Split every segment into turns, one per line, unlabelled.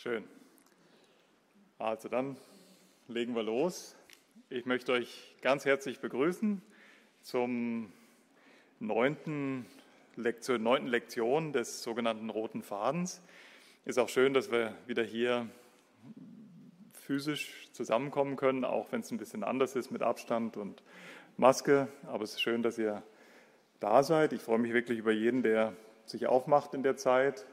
Schön. Also dann legen wir los. Ich möchte euch ganz herzlich begrüßen zum neunten Lektion, neunten Lektion des sogenannten roten Fadens. Ist auch schön, dass wir wieder hier physisch zusammenkommen können, auch wenn es ein bisschen anders ist mit Abstand und Maske. Aber es ist schön, dass ihr da seid. Ich freue mich wirklich über jeden, der sich aufmacht in der Zeit,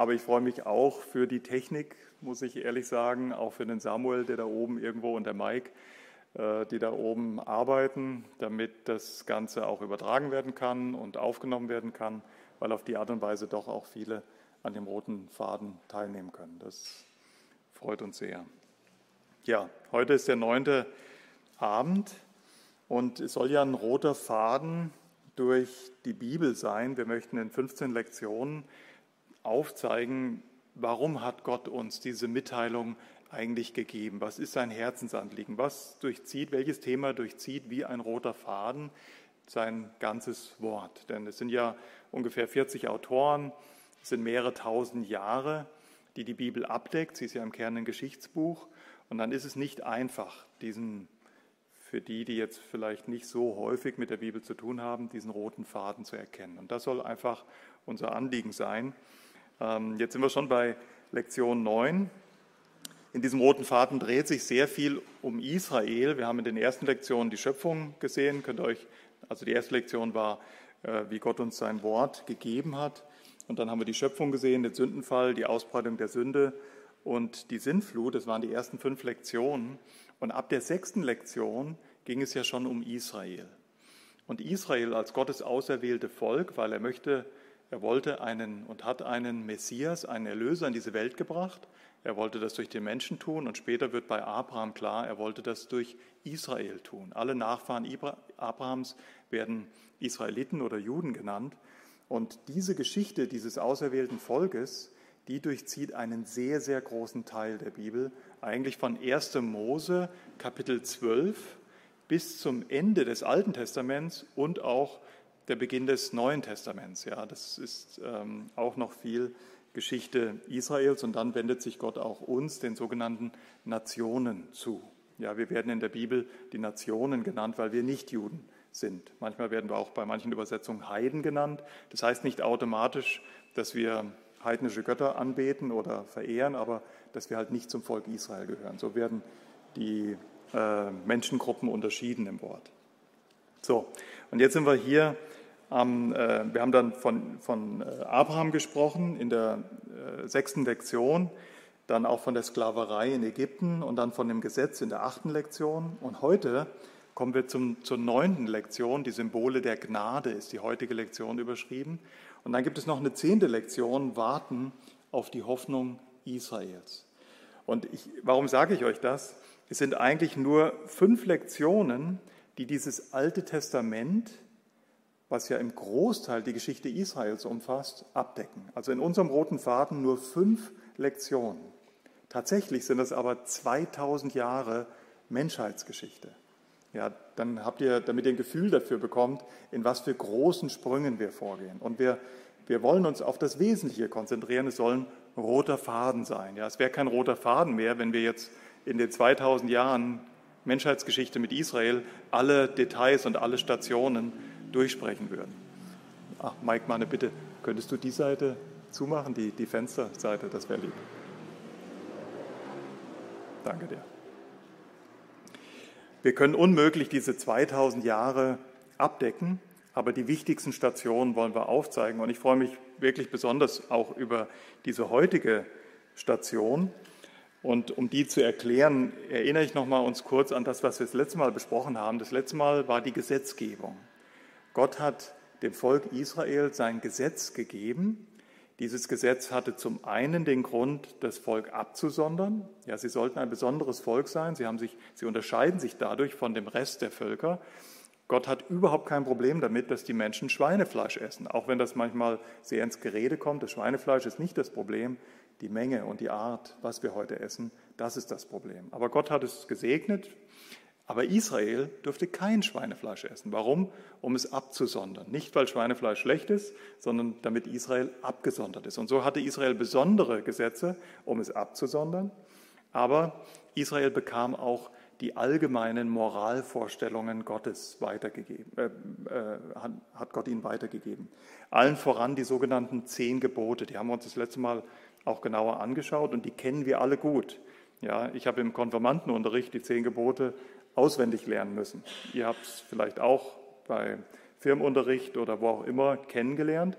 aber ich freue mich auch für die Technik, muss ich ehrlich sagen, auch für den Samuel, der da oben irgendwo und der Mike, äh, die da oben arbeiten, damit das Ganze auch übertragen werden kann und aufgenommen werden kann, weil auf die Art und Weise doch auch viele an dem roten Faden teilnehmen können. Das freut uns sehr. Ja, heute ist der neunte Abend und es soll ja ein roter Faden durch die Bibel sein. Wir möchten in 15 Lektionen aufzeigen, warum hat Gott uns diese Mitteilung eigentlich gegeben? Was ist sein Herzensanliegen? Was durchzieht, welches Thema durchzieht wie ein roter Faden sein ganzes Wort? Denn es sind ja ungefähr 40 Autoren, es sind mehrere tausend Jahre, die die Bibel abdeckt. Sie ist ja im Kern ein Geschichtsbuch. Und dann ist es nicht einfach, diesen, für die, die jetzt vielleicht nicht so häufig mit der Bibel zu tun haben, diesen roten Faden zu erkennen. Und das soll einfach unser Anliegen sein. Ähm, jetzt sind wir schon bei Lektion 9. In diesem roten Faden dreht sich sehr viel um Israel. Wir haben in den ersten Lektionen die Schöpfung gesehen. Könnt ihr euch, also die erste Lektion war, äh, wie Gott uns sein Wort gegeben hat. Und dann haben wir die Schöpfung gesehen, den Sündenfall, die Ausbreitung der Sünde und die Sintflut. Das waren die ersten fünf Lektionen. Und ab der sechsten Lektion ging es ja schon um Israel. Und Israel als Gottes auserwählte Volk, weil er möchte er wollte einen und hat einen Messias, einen Erlöser in diese Welt gebracht. Er wollte das durch den Menschen tun und später wird bei Abraham klar, er wollte das durch Israel tun. Alle Nachfahren Abrahams werden Israeliten oder Juden genannt. Und diese Geschichte dieses auserwählten Volkes, die durchzieht einen sehr, sehr großen Teil der Bibel, eigentlich von 1. Mose Kapitel 12 bis zum Ende des Alten Testaments und auch der Beginn des Neuen Testaments. Ja, das ist ähm, auch noch viel Geschichte Israels und dann wendet sich Gott auch uns, den sogenannten Nationen, zu. Ja, wir werden in der Bibel die Nationen genannt, weil wir nicht Juden sind. Manchmal werden wir auch bei manchen Übersetzungen Heiden genannt. Das heißt nicht automatisch, dass wir heidnische Götter anbeten oder verehren, aber dass wir halt nicht zum Volk Israel gehören. So werden die äh, Menschengruppen unterschieden im Wort. So, und jetzt sind wir hier am, äh, wir haben dann von, von äh, Abraham gesprochen in der äh, sechsten Lektion, dann auch von der Sklaverei in Ägypten und dann von dem Gesetz in der achten Lektion. Und heute kommen wir zum, zur neunten Lektion. Die Symbole der Gnade ist die heutige Lektion überschrieben. Und dann gibt es noch eine zehnte Lektion, Warten auf die Hoffnung Israels. Und ich, warum sage ich euch das? Es sind eigentlich nur fünf Lektionen, die dieses Alte Testament was ja im Großteil die Geschichte Israels umfasst, abdecken. Also in unserem roten Faden nur fünf Lektionen. Tatsächlich sind es aber 2000 Jahre Menschheitsgeschichte. Ja, dann habt ihr, damit ihr ein Gefühl dafür bekommt, in was für großen Sprüngen wir vorgehen. Und wir, wir wollen uns auf das Wesentliche konzentrieren. Es soll ein roter Faden sein. Ja, es wäre kein roter Faden mehr, wenn wir jetzt in den 2000 Jahren Menschheitsgeschichte mit Israel alle Details und alle Stationen durchsprechen würden. Ach, Mike, meine Bitte, könntest du die Seite zumachen, die, die Fensterseite, das wäre lieb. Danke dir. Wir können unmöglich diese 2000 Jahre abdecken, aber die wichtigsten Stationen wollen wir aufzeigen. Und ich freue mich wirklich besonders auch über diese heutige Station. Und um die zu erklären, erinnere ich nochmal uns kurz an das, was wir das letzte Mal besprochen haben. Das letzte Mal war die Gesetzgebung. Gott hat dem Volk Israel sein Gesetz gegeben. Dieses Gesetz hatte zum einen den Grund, das Volk abzusondern. Ja, sie sollten ein besonderes Volk sein. Sie, haben sich, sie unterscheiden sich dadurch von dem Rest der Völker. Gott hat überhaupt kein Problem damit, dass die Menschen Schweinefleisch essen, auch wenn das manchmal sehr ins Gerede kommt. Das Schweinefleisch ist nicht das Problem, die Menge und die Art, was wir heute essen, das ist das Problem. Aber Gott hat es gesegnet Aber Israel durfte kein Schweinefleisch essen. Warum? Um es abzusondern. Nicht, weil Schweinefleisch schlecht ist, sondern damit Israel abgesondert ist. Und so hatte Israel besondere Gesetze, um es abzusondern. Aber Israel bekam auch die allgemeinen Moralvorstellungen Gottes weitergegeben, äh, äh, hat Gott ihnen weitergegeben. Allen voran die sogenannten zehn Gebote. Die haben wir uns das letzte Mal auch genauer angeschaut und die kennen wir alle gut. Ja, ich habe im Konfirmandenunterricht die zehn Gebote auswendig lernen müssen. Ihr habt es vielleicht auch bei Firmenunterricht oder wo auch immer kennengelernt.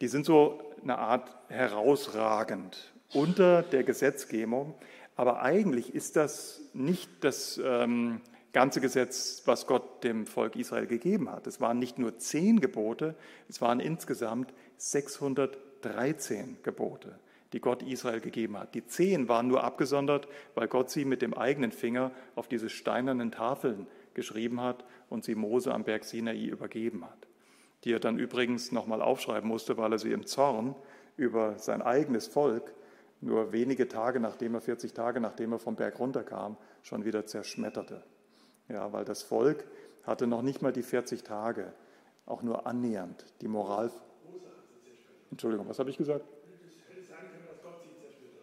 Die sind so eine Art herausragend unter der Gesetzgebung. Aber eigentlich ist das nicht das ähm, ganze Gesetz, was Gott dem Volk Israel gegeben hat. Es waren nicht nur zehn Gebote, es waren insgesamt 613 Gebote die Gott Israel gegeben hat. Die zehn waren nur abgesondert, weil Gott sie mit dem eigenen Finger auf diese steinernen Tafeln geschrieben hat und sie Mose am Berg Sinai übergeben hat. Die er dann übrigens nochmal aufschreiben musste, weil er sie im Zorn über sein eigenes Volk nur wenige Tage nachdem er, 40 Tage nachdem er vom Berg runterkam, schon wieder zerschmetterte. Ja, weil das Volk hatte noch nicht mal die 40 Tage, auch nur annähernd die Moral. Entschuldigung, was habe ich gesagt?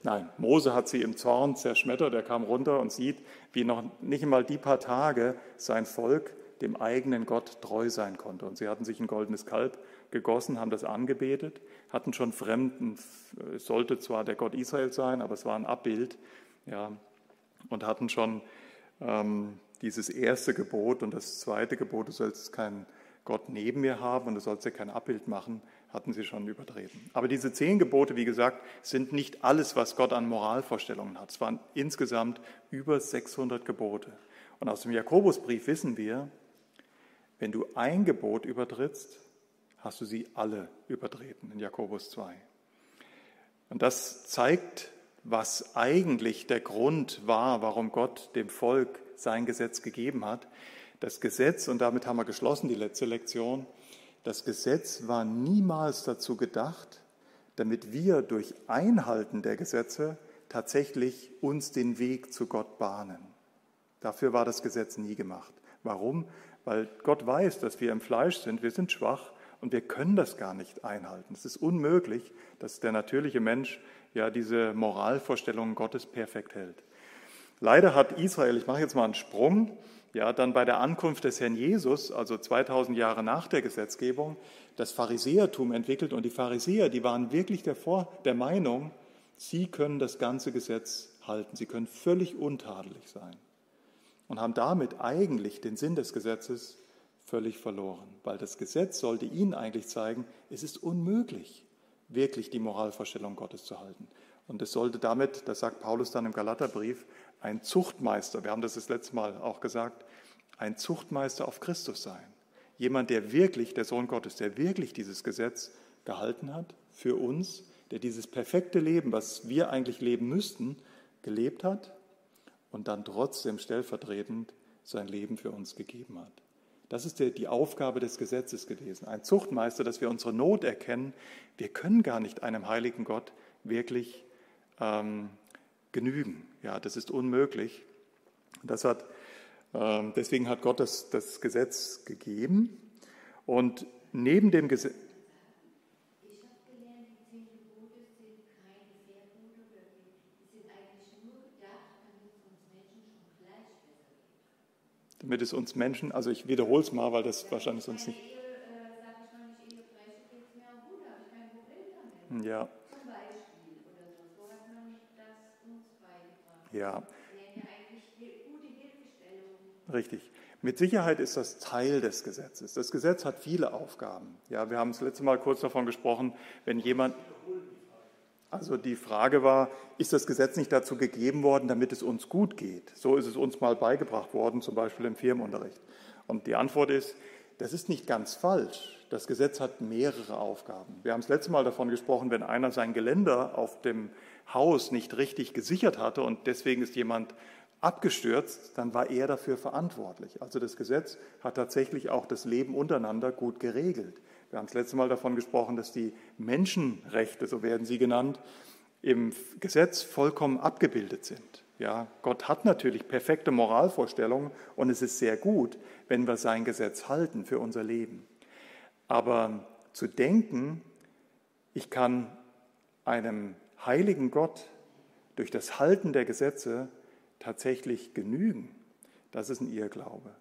Nein, Mose hat sie im Zorn zerschmettert. Er kam runter und sieht, wie noch nicht einmal die paar Tage sein Volk dem eigenen Gott treu sein konnte. Und sie hatten sich ein goldenes Kalb gegossen, haben das angebetet, hatten schon Fremden, es sollte zwar der Gott Israel sein, aber es war ein Abbild, ja, und hatten schon ähm, dieses erste Gebot und das zweite Gebot, du sollst keinen Gott neben mir haben und du sollst dir kein Abbild machen, hatten sie schon übertreten. Aber diese zehn Gebote, wie gesagt, sind nicht alles, was Gott an Moralvorstellungen hat. Es waren insgesamt über 600 Gebote. Und aus dem Jakobusbrief wissen wir, wenn du ein Gebot übertrittst, hast du sie alle übertreten in Jakobus 2. Und das zeigt, was eigentlich der Grund war, warum Gott dem Volk sein Gesetz gegeben hat. Das Gesetz, und damit haben wir geschlossen die letzte Lektion, das Gesetz war niemals dazu gedacht, damit wir durch Einhalten der Gesetze tatsächlich uns den Weg zu Gott bahnen. Dafür war das Gesetz nie gemacht. Warum? Weil Gott weiß, dass wir im Fleisch sind, wir sind schwach und wir können das gar nicht einhalten. Es ist unmöglich, dass der natürliche Mensch ja diese Moralvorstellungen Gottes perfekt hält. Leider hat Israel, ich mache jetzt mal einen Sprung, ja, dann bei der Ankunft des Herrn Jesus, also 2000 Jahre nach der Gesetzgebung, das Pharisäertum entwickelt. Und die Pharisäer, die waren wirklich der, der Meinung, sie können das ganze Gesetz halten, sie können völlig untadelig sein. Und haben damit eigentlich den Sinn des Gesetzes völlig verloren, weil das Gesetz sollte ihnen eigentlich zeigen, es ist unmöglich, wirklich die Moralvorstellung Gottes zu halten. Und es sollte damit, das sagt Paulus dann im Galaterbrief, ein Zuchtmeister, wir haben das das letzte Mal auch gesagt, ein Zuchtmeister auf Christus sein. Jemand, der wirklich, der Sohn Gottes, der wirklich dieses Gesetz gehalten hat für uns, der dieses perfekte Leben, was wir eigentlich leben müssten, gelebt hat und dann trotzdem stellvertretend sein Leben für uns gegeben hat. Das ist die Aufgabe des Gesetzes gewesen. Ein Zuchtmeister, dass wir unsere Not erkennen. Wir können gar nicht einem heiligen Gott wirklich ähm, genügen. Ja, das ist unmöglich. Das hat, äh, deswegen hat Gott das, das Gesetz gegeben. Und neben dem Gesetz. damit es uns Menschen, also ich wiederhole es mal, weil das wahrscheinlich sonst nicht. Ja. Ja. Richtig. Mit Sicherheit ist das Teil des Gesetzes. Das Gesetz hat viele Aufgaben. Ja, wir haben das letzte Mal kurz davon gesprochen, wenn jemand. Also die Frage war, ist das Gesetz nicht dazu gegeben worden, damit es uns gut geht? So ist es uns mal beigebracht worden, zum Beispiel im Firmenunterricht. Und die Antwort ist, das ist nicht ganz falsch. Das Gesetz hat mehrere Aufgaben. Wir haben das letzte Mal davon gesprochen, wenn einer sein Geländer auf dem Haus nicht richtig gesichert hatte und deswegen ist jemand abgestürzt, dann war er dafür verantwortlich. Also das Gesetz hat tatsächlich auch das Leben untereinander gut geregelt. Wir haben das letzte Mal davon gesprochen, dass die Menschenrechte, so werden sie genannt, im Gesetz vollkommen abgebildet sind. Ja, Gott hat natürlich perfekte Moralvorstellungen und es ist sehr gut, wenn wir sein Gesetz halten für unser Leben. Aber zu denken, ich kann einem heiligen Gott durch das Halten der Gesetze tatsächlich genügen, das ist ein Irrglaube.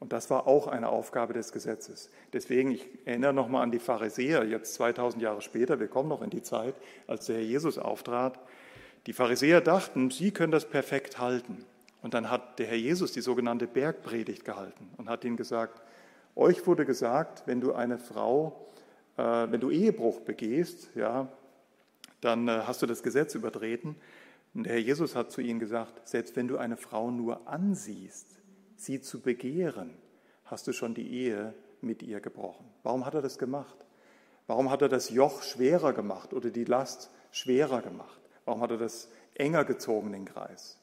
Und das war auch eine Aufgabe des Gesetzes. Deswegen, ich erinnere nochmal an die Pharisäer, jetzt 2000 Jahre später, wir kommen noch in die Zeit, als der Herr Jesus auftrat. Die Pharisäer dachten, sie können das perfekt halten. Und dann hat der Herr Jesus die sogenannte Bergpredigt gehalten und hat ihnen gesagt, euch wurde gesagt, wenn du eine Frau, äh, wenn du Ehebruch begehst, ja, dann äh, hast du das Gesetz übertreten. Und der Herr Jesus hat zu ihnen gesagt, selbst wenn du eine Frau nur ansiehst, sie zu begehren, hast du schon die Ehe mit ihr gebrochen. Warum hat er das gemacht? Warum hat er das Joch schwerer gemacht oder die Last schwerer gemacht? Warum hat er das enger gezogen, den Kreis?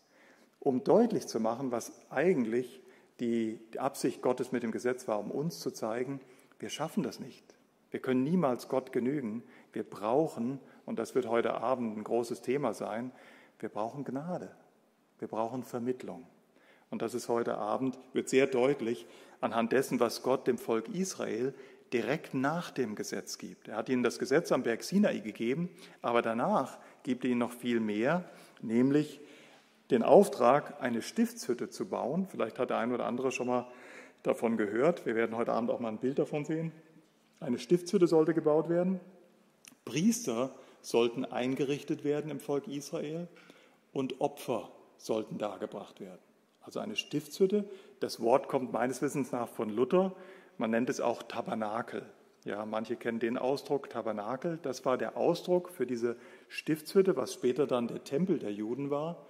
Um deutlich zu machen, was eigentlich die, Absicht Gottes mit dem Gesetz war, um uns zu zeigen, wir schaffen das nicht. Wir können niemals Gott genügen. Wir brauchen, und das wird heute Abend ein großes Thema sein, wir brauchen Gnade. Wir brauchen Vermittlung. Und das ist heute Abend, wird sehr deutlich anhand dessen, was Gott dem Volk Israel direkt nach dem Gesetz gibt. Er hat ihnen das Gesetz am Berg Sinai gegeben, aber danach gibt er ihnen noch viel mehr, nämlich den Auftrag, eine Stiftshütte zu bauen. Vielleicht hat der ein oder andere schon mal davon gehört. Wir werden heute Abend auch mal ein Bild davon sehen. Eine Stiftshütte sollte gebaut werden. Priester sollten eingerichtet werden im Volk Israel und Opfer sollten dargebracht werden also eine Stiftshütte. Das Wort kommt meines Wissens nach von Luther. Man nennt es auch Tabernakel. Ja, manche kennen den Ausdruck Tabernakel. Das war der Ausdruck für diese Stiftshütte, was später dann der Tempel der Juden war.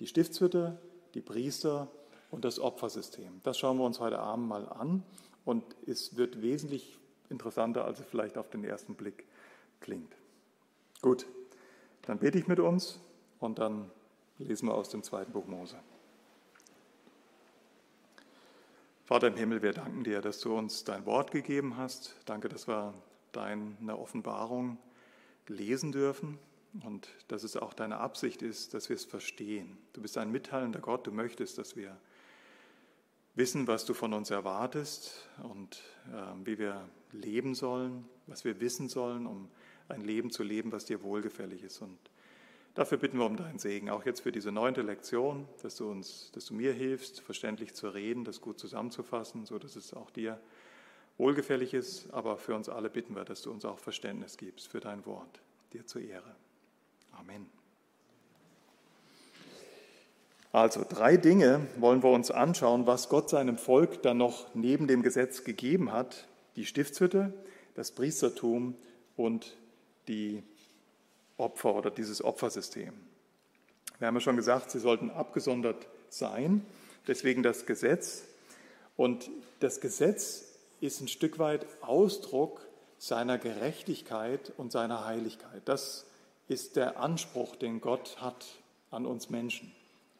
Die Stiftshütte, die Priester und das Opfersystem. Das schauen wir uns heute Abend mal an und es wird wesentlich interessanter, als es vielleicht auf den ersten Blick klingt. Gut, dann bete ich mit uns und dann lesen wir aus dem zweiten Buch Mose. Vater im Himmel, wir danken dir, dass du uns dein Wort gegeben hast. Danke, dass wir deine Offenbarung lesen dürfen und dass es auch deine Absicht ist, dass wir es verstehen. Du bist ein mitteilender Gott, du möchtest, dass wir wissen, was du von uns erwartest und äh, wie wir leben sollen, was wir wissen sollen, um ein Leben zu leben, was dir wohlgefällig ist. Und Dafür bitten wir um deinen Segen, auch jetzt für diese neunte Lektion, dass du uns, dass du mir hilfst, verständlich zu reden, das gut zusammenzufassen, so dass es auch dir wohlgefällig ist. Aber für uns alle bitten wir, dass du uns auch Verständnis gibst für dein Wort. Dir zur Ehre. Amen. Also drei Dinge wollen wir uns anschauen, was Gott seinem Volk dann noch neben dem Gesetz gegeben hat. Die Stiftshütte, das Priestertum und die Opfer oder dieses Opfersystem. Wir haben ja schon gesagt, sie sollten abgesondert sein, deswegen das Gesetz. Und das Gesetz ist ein Stück weit Ausdruck seiner Gerechtigkeit und seiner Heiligkeit. Das ist der Anspruch, den Gott hat an uns Menschen,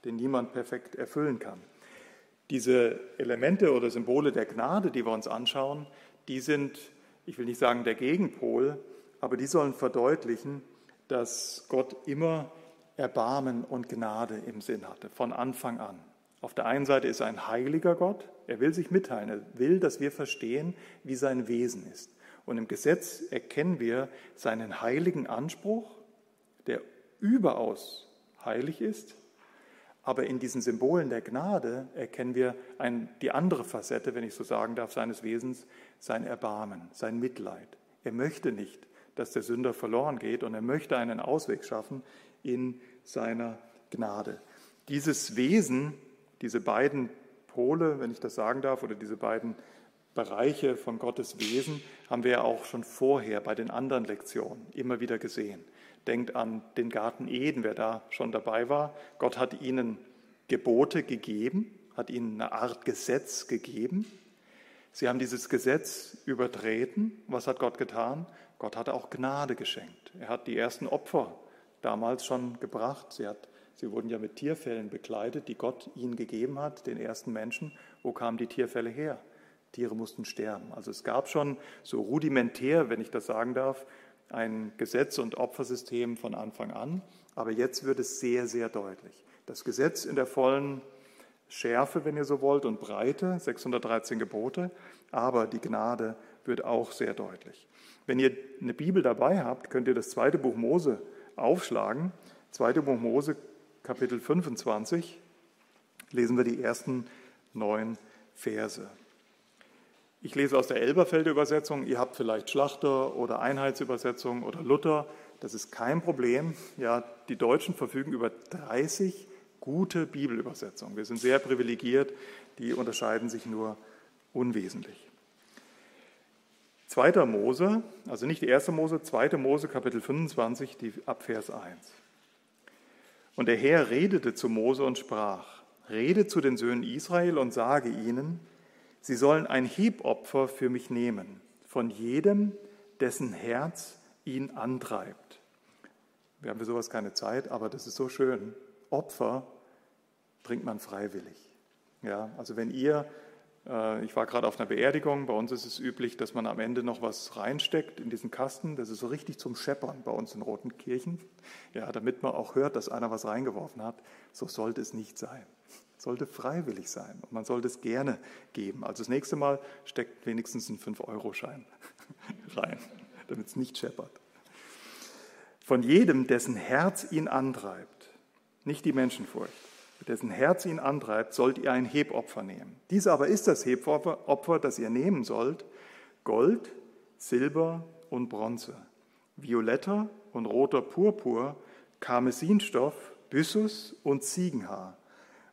den niemand perfekt erfüllen kann. Diese Elemente oder Symbole der Gnade, die wir uns anschauen, die sind, ich will nicht sagen der Gegenpol, aber die sollen verdeutlichen, dass Gott immer Erbarmen und Gnade im Sinn hatte, von Anfang an. Auf der einen Seite ist er ein heiliger Gott, er will sich mitteilen, er will, dass wir verstehen, wie sein Wesen ist. Und im Gesetz erkennen wir seinen heiligen Anspruch, der überaus heilig ist, aber in diesen Symbolen der Gnade erkennen wir ein, die andere Facette, wenn ich so sagen darf, seines Wesens, sein Erbarmen, sein Mitleid. Er möchte nicht, dass der Sünder verloren geht und er möchte einen Ausweg schaffen in seiner Gnade. Dieses Wesen, diese beiden Pole, wenn ich das sagen darf, oder diese beiden Bereiche von Gottes Wesen haben wir ja auch schon vorher bei den anderen Lektionen immer wieder gesehen. Denkt an den Garten Eden, wer da schon dabei war. Gott hat ihnen Gebote gegeben, hat ihnen eine Art Gesetz gegeben. Sie haben dieses Gesetz übertreten. Was hat Gott getan? Gott hatte auch Gnade geschenkt. Er hat die ersten Opfer damals schon gebracht. Sie, hat, sie wurden ja mit Tierfällen bekleidet, die Gott ihnen gegeben hat, den ersten Menschen. Wo kamen die Tierfälle her? Tiere mussten sterben. Also es gab schon so rudimentär, wenn ich das sagen darf, ein Gesetz- und Opfersystem von Anfang an, aber jetzt wird es sehr, sehr deutlich. Das Gesetz in der vollen Schärfe, wenn ihr so wollt, und Breite, 613 Gebote, aber die Gnade wird auch sehr deutlich. Wenn ihr eine Bibel dabei habt, könnt ihr das zweite Buch Mose aufschlagen. Zweite Buch Mose, Kapitel 25, lesen wir die ersten neun Verse. Ich lese aus der Elberfelder Übersetzung. Ihr habt vielleicht Schlachter oder Einheitsübersetzung oder Luther. Das ist kein Problem. Ja, die Deutschen verfügen über 30 gute Bibelübersetzungen. Wir sind sehr privilegiert. Die unterscheiden sich nur unwesentlich. 2. Mose, also nicht die 1. Mose, 2. Mose, Kapitel 25, die, ab Vers 1. Und der Herr redete zu Mose und sprach, rede zu den Söhnen Israel und sage ihnen, sie sollen ein Hebopfer für mich nehmen, von jedem, dessen Herz ihn antreibt. Wir haben für sowas keine Zeit, aber das ist so schön. Opfer bringt man freiwillig. Ja, also wenn ihr ich war gerade auf einer Beerdigung. Bei uns ist es üblich, dass man am Ende noch was reinsteckt in diesen Kasten. Das ist so richtig zum Scheppern bei uns in Roten Kirchen. Ja, damit man auch hört, dass einer was reingeworfen hat. So sollte es nicht sein. Es sollte freiwillig sein und man sollte es gerne geben. Also das nächste Mal steckt wenigstens ein 5-Euro-Schein rein, damit es nicht scheppert. Von jedem, dessen Herz ihn antreibt, nicht die Menschenfurcht dessen Herz ihn antreibt, sollt ihr ein Hebopfer nehmen. Dies aber ist das Hebopfer, das ihr nehmen sollt, Gold, Silber und Bronze, violetter und roter Purpur, Karmesinstoff, Byssus und Ziegenhaar,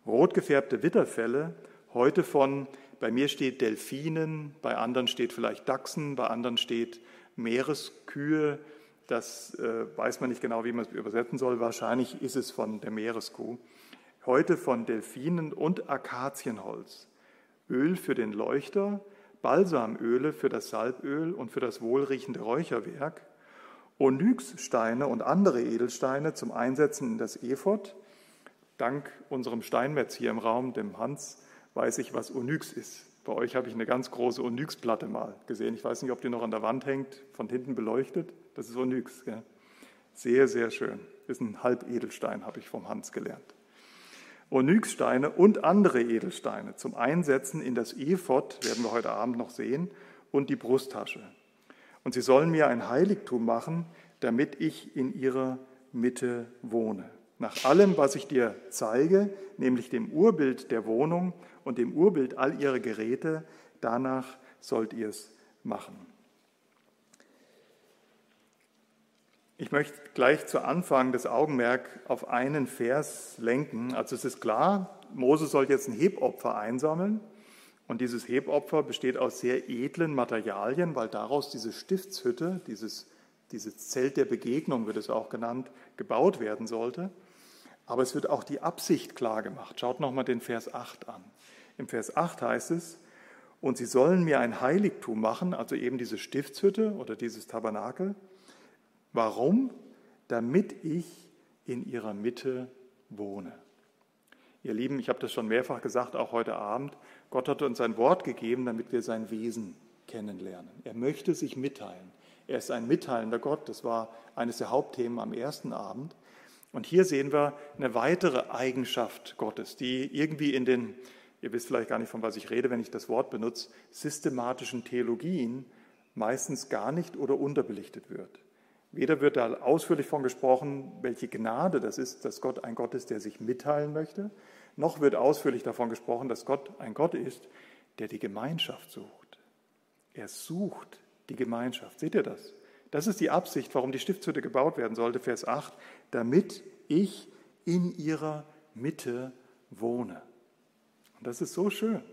rot gefärbte Witterfelle, heute von, bei mir steht Delfinen, bei anderen steht vielleicht Dachsen, bei anderen steht Meereskühe, das äh, weiß man nicht genau, wie man es übersetzen soll. Wahrscheinlich ist es von der Meereskuh heute von Delfinen und Akazienholz, Öl für den Leuchter, Balsamöle für das Salböl und für das wohlriechende Räucherwerk, Onyxsteine und andere Edelsteine zum Einsetzen in das Ephod. Dank unserem Steinmetz hier im Raum, dem Hans, weiß ich, was Onyx ist. Bei euch habe ich eine ganz große Onyxplatte mal gesehen. Ich weiß nicht, ob die noch an der Wand hängt, von hinten beleuchtet. Das ist Onyx. Gell? Sehr, sehr schön. Ist ein Halbedelstein, habe ich vom Hans gelernt. Onyxsteine und andere Edelsteine zum Einsetzen in das Ephod, werden wir heute Abend noch sehen, und die Brusttasche. Und sie sollen mir ein Heiligtum machen, damit ich in ihrer Mitte wohne. Nach allem, was ich dir zeige, nämlich dem Urbild der Wohnung und dem Urbild all ihrer Geräte, danach sollt ihr es machen. Ich möchte gleich zu Anfang das Augenmerk auf einen Vers lenken. Also es ist klar, Mose soll jetzt ein Hebopfer einsammeln. Und dieses Hebopfer besteht aus sehr edlen Materialien, weil daraus diese Stiftshütte, dieses, dieses Zelt der Begegnung wird es auch genannt, gebaut werden sollte. Aber es wird auch die Absicht klar gemacht. Schaut nochmal den Vers 8 an. Im Vers 8 heißt es, und sie sollen mir ein Heiligtum machen, also eben diese Stiftshütte oder dieses Tabernakel, Warum? Damit ich in ihrer Mitte wohne. Ihr Lieben, ich habe das schon mehrfach gesagt, auch heute Abend, Gott hat uns ein Wort gegeben, damit wir sein Wesen kennenlernen. Er möchte sich mitteilen. Er ist ein mitteilender Gott. Das war eines der Hauptthemen am ersten Abend. Und hier sehen wir eine weitere Eigenschaft Gottes, die irgendwie in den, ihr wisst vielleicht gar nicht, von was ich rede, wenn ich das Wort benutze, systematischen Theologien meistens gar nicht oder unterbelichtet wird. Weder wird da ausführlich von gesprochen, welche Gnade das ist, dass Gott ein Gott ist, der sich mitteilen möchte, noch wird ausführlich davon gesprochen, dass Gott ein Gott ist, der die Gemeinschaft sucht. Er sucht die Gemeinschaft. Seht ihr das? Das ist die Absicht, warum die Stiftshütte gebaut werden sollte, Vers 8, damit ich in ihrer Mitte wohne. Und das ist so schön.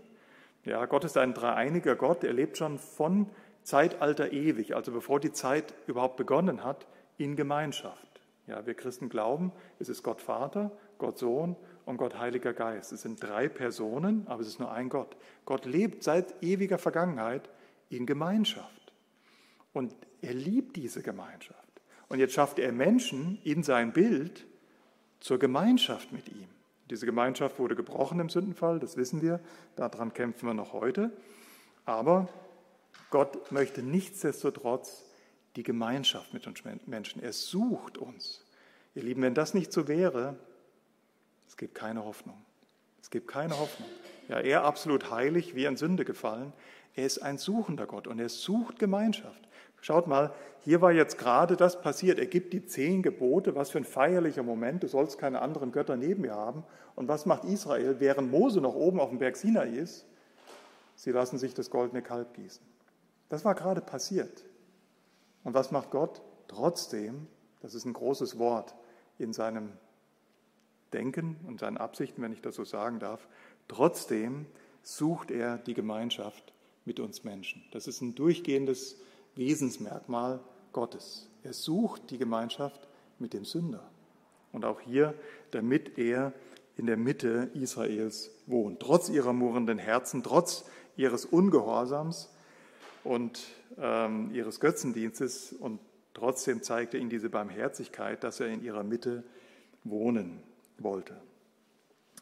Ja, Gott ist ein dreieiniger Gott, er lebt schon von Zeitalter ewig, also bevor die Zeit überhaupt begonnen hat, in Gemeinschaft. Ja, wir Christen glauben, es ist Gott Vater, Gott Sohn und Gott Heiliger Geist. Es sind drei Personen, aber es ist nur ein Gott. Gott lebt seit ewiger Vergangenheit in Gemeinschaft. Und er liebt diese Gemeinschaft. Und jetzt schafft er Menschen in sein Bild zur Gemeinschaft mit ihm. Diese Gemeinschaft wurde gebrochen im Sündenfall, das wissen wir, daran kämpfen wir noch heute. Aber Gott möchte nichtsdestotrotz die Gemeinschaft mit uns Menschen. Er sucht uns. Ihr Lieben, wenn das nicht so wäre, es gibt keine Hoffnung. Es gibt keine Hoffnung. Ja, er absolut heilig, wie in Sünde gefallen. Er ist ein suchender Gott und er sucht Gemeinschaft. Schaut mal, hier war jetzt gerade das passiert. Er gibt die zehn Gebote, was für ein feierlicher Moment. Du sollst keine anderen Götter neben mir haben. Und was macht Israel, während Mose noch oben auf dem Berg Sinai ist? Sie lassen sich das goldene Kalb gießen. Das war gerade passiert. Und was macht Gott? Trotzdem, das ist ein großes Wort in seinem Denken und seinen Absichten, wenn ich das so sagen darf, trotzdem sucht er die Gemeinschaft mit uns Menschen. Das ist ein durchgehendes Wesensmerkmal Gottes. Er sucht die Gemeinschaft mit dem Sünder. Und auch hier, damit er in der Mitte Israels wohnt. Trotz ihrer murrenden Herzen, trotz ihres Ungehorsams und ähm, ihres Götzendienstes. Und trotzdem zeigt er ihnen diese Barmherzigkeit, dass er in ihrer Mitte wohnen wollte.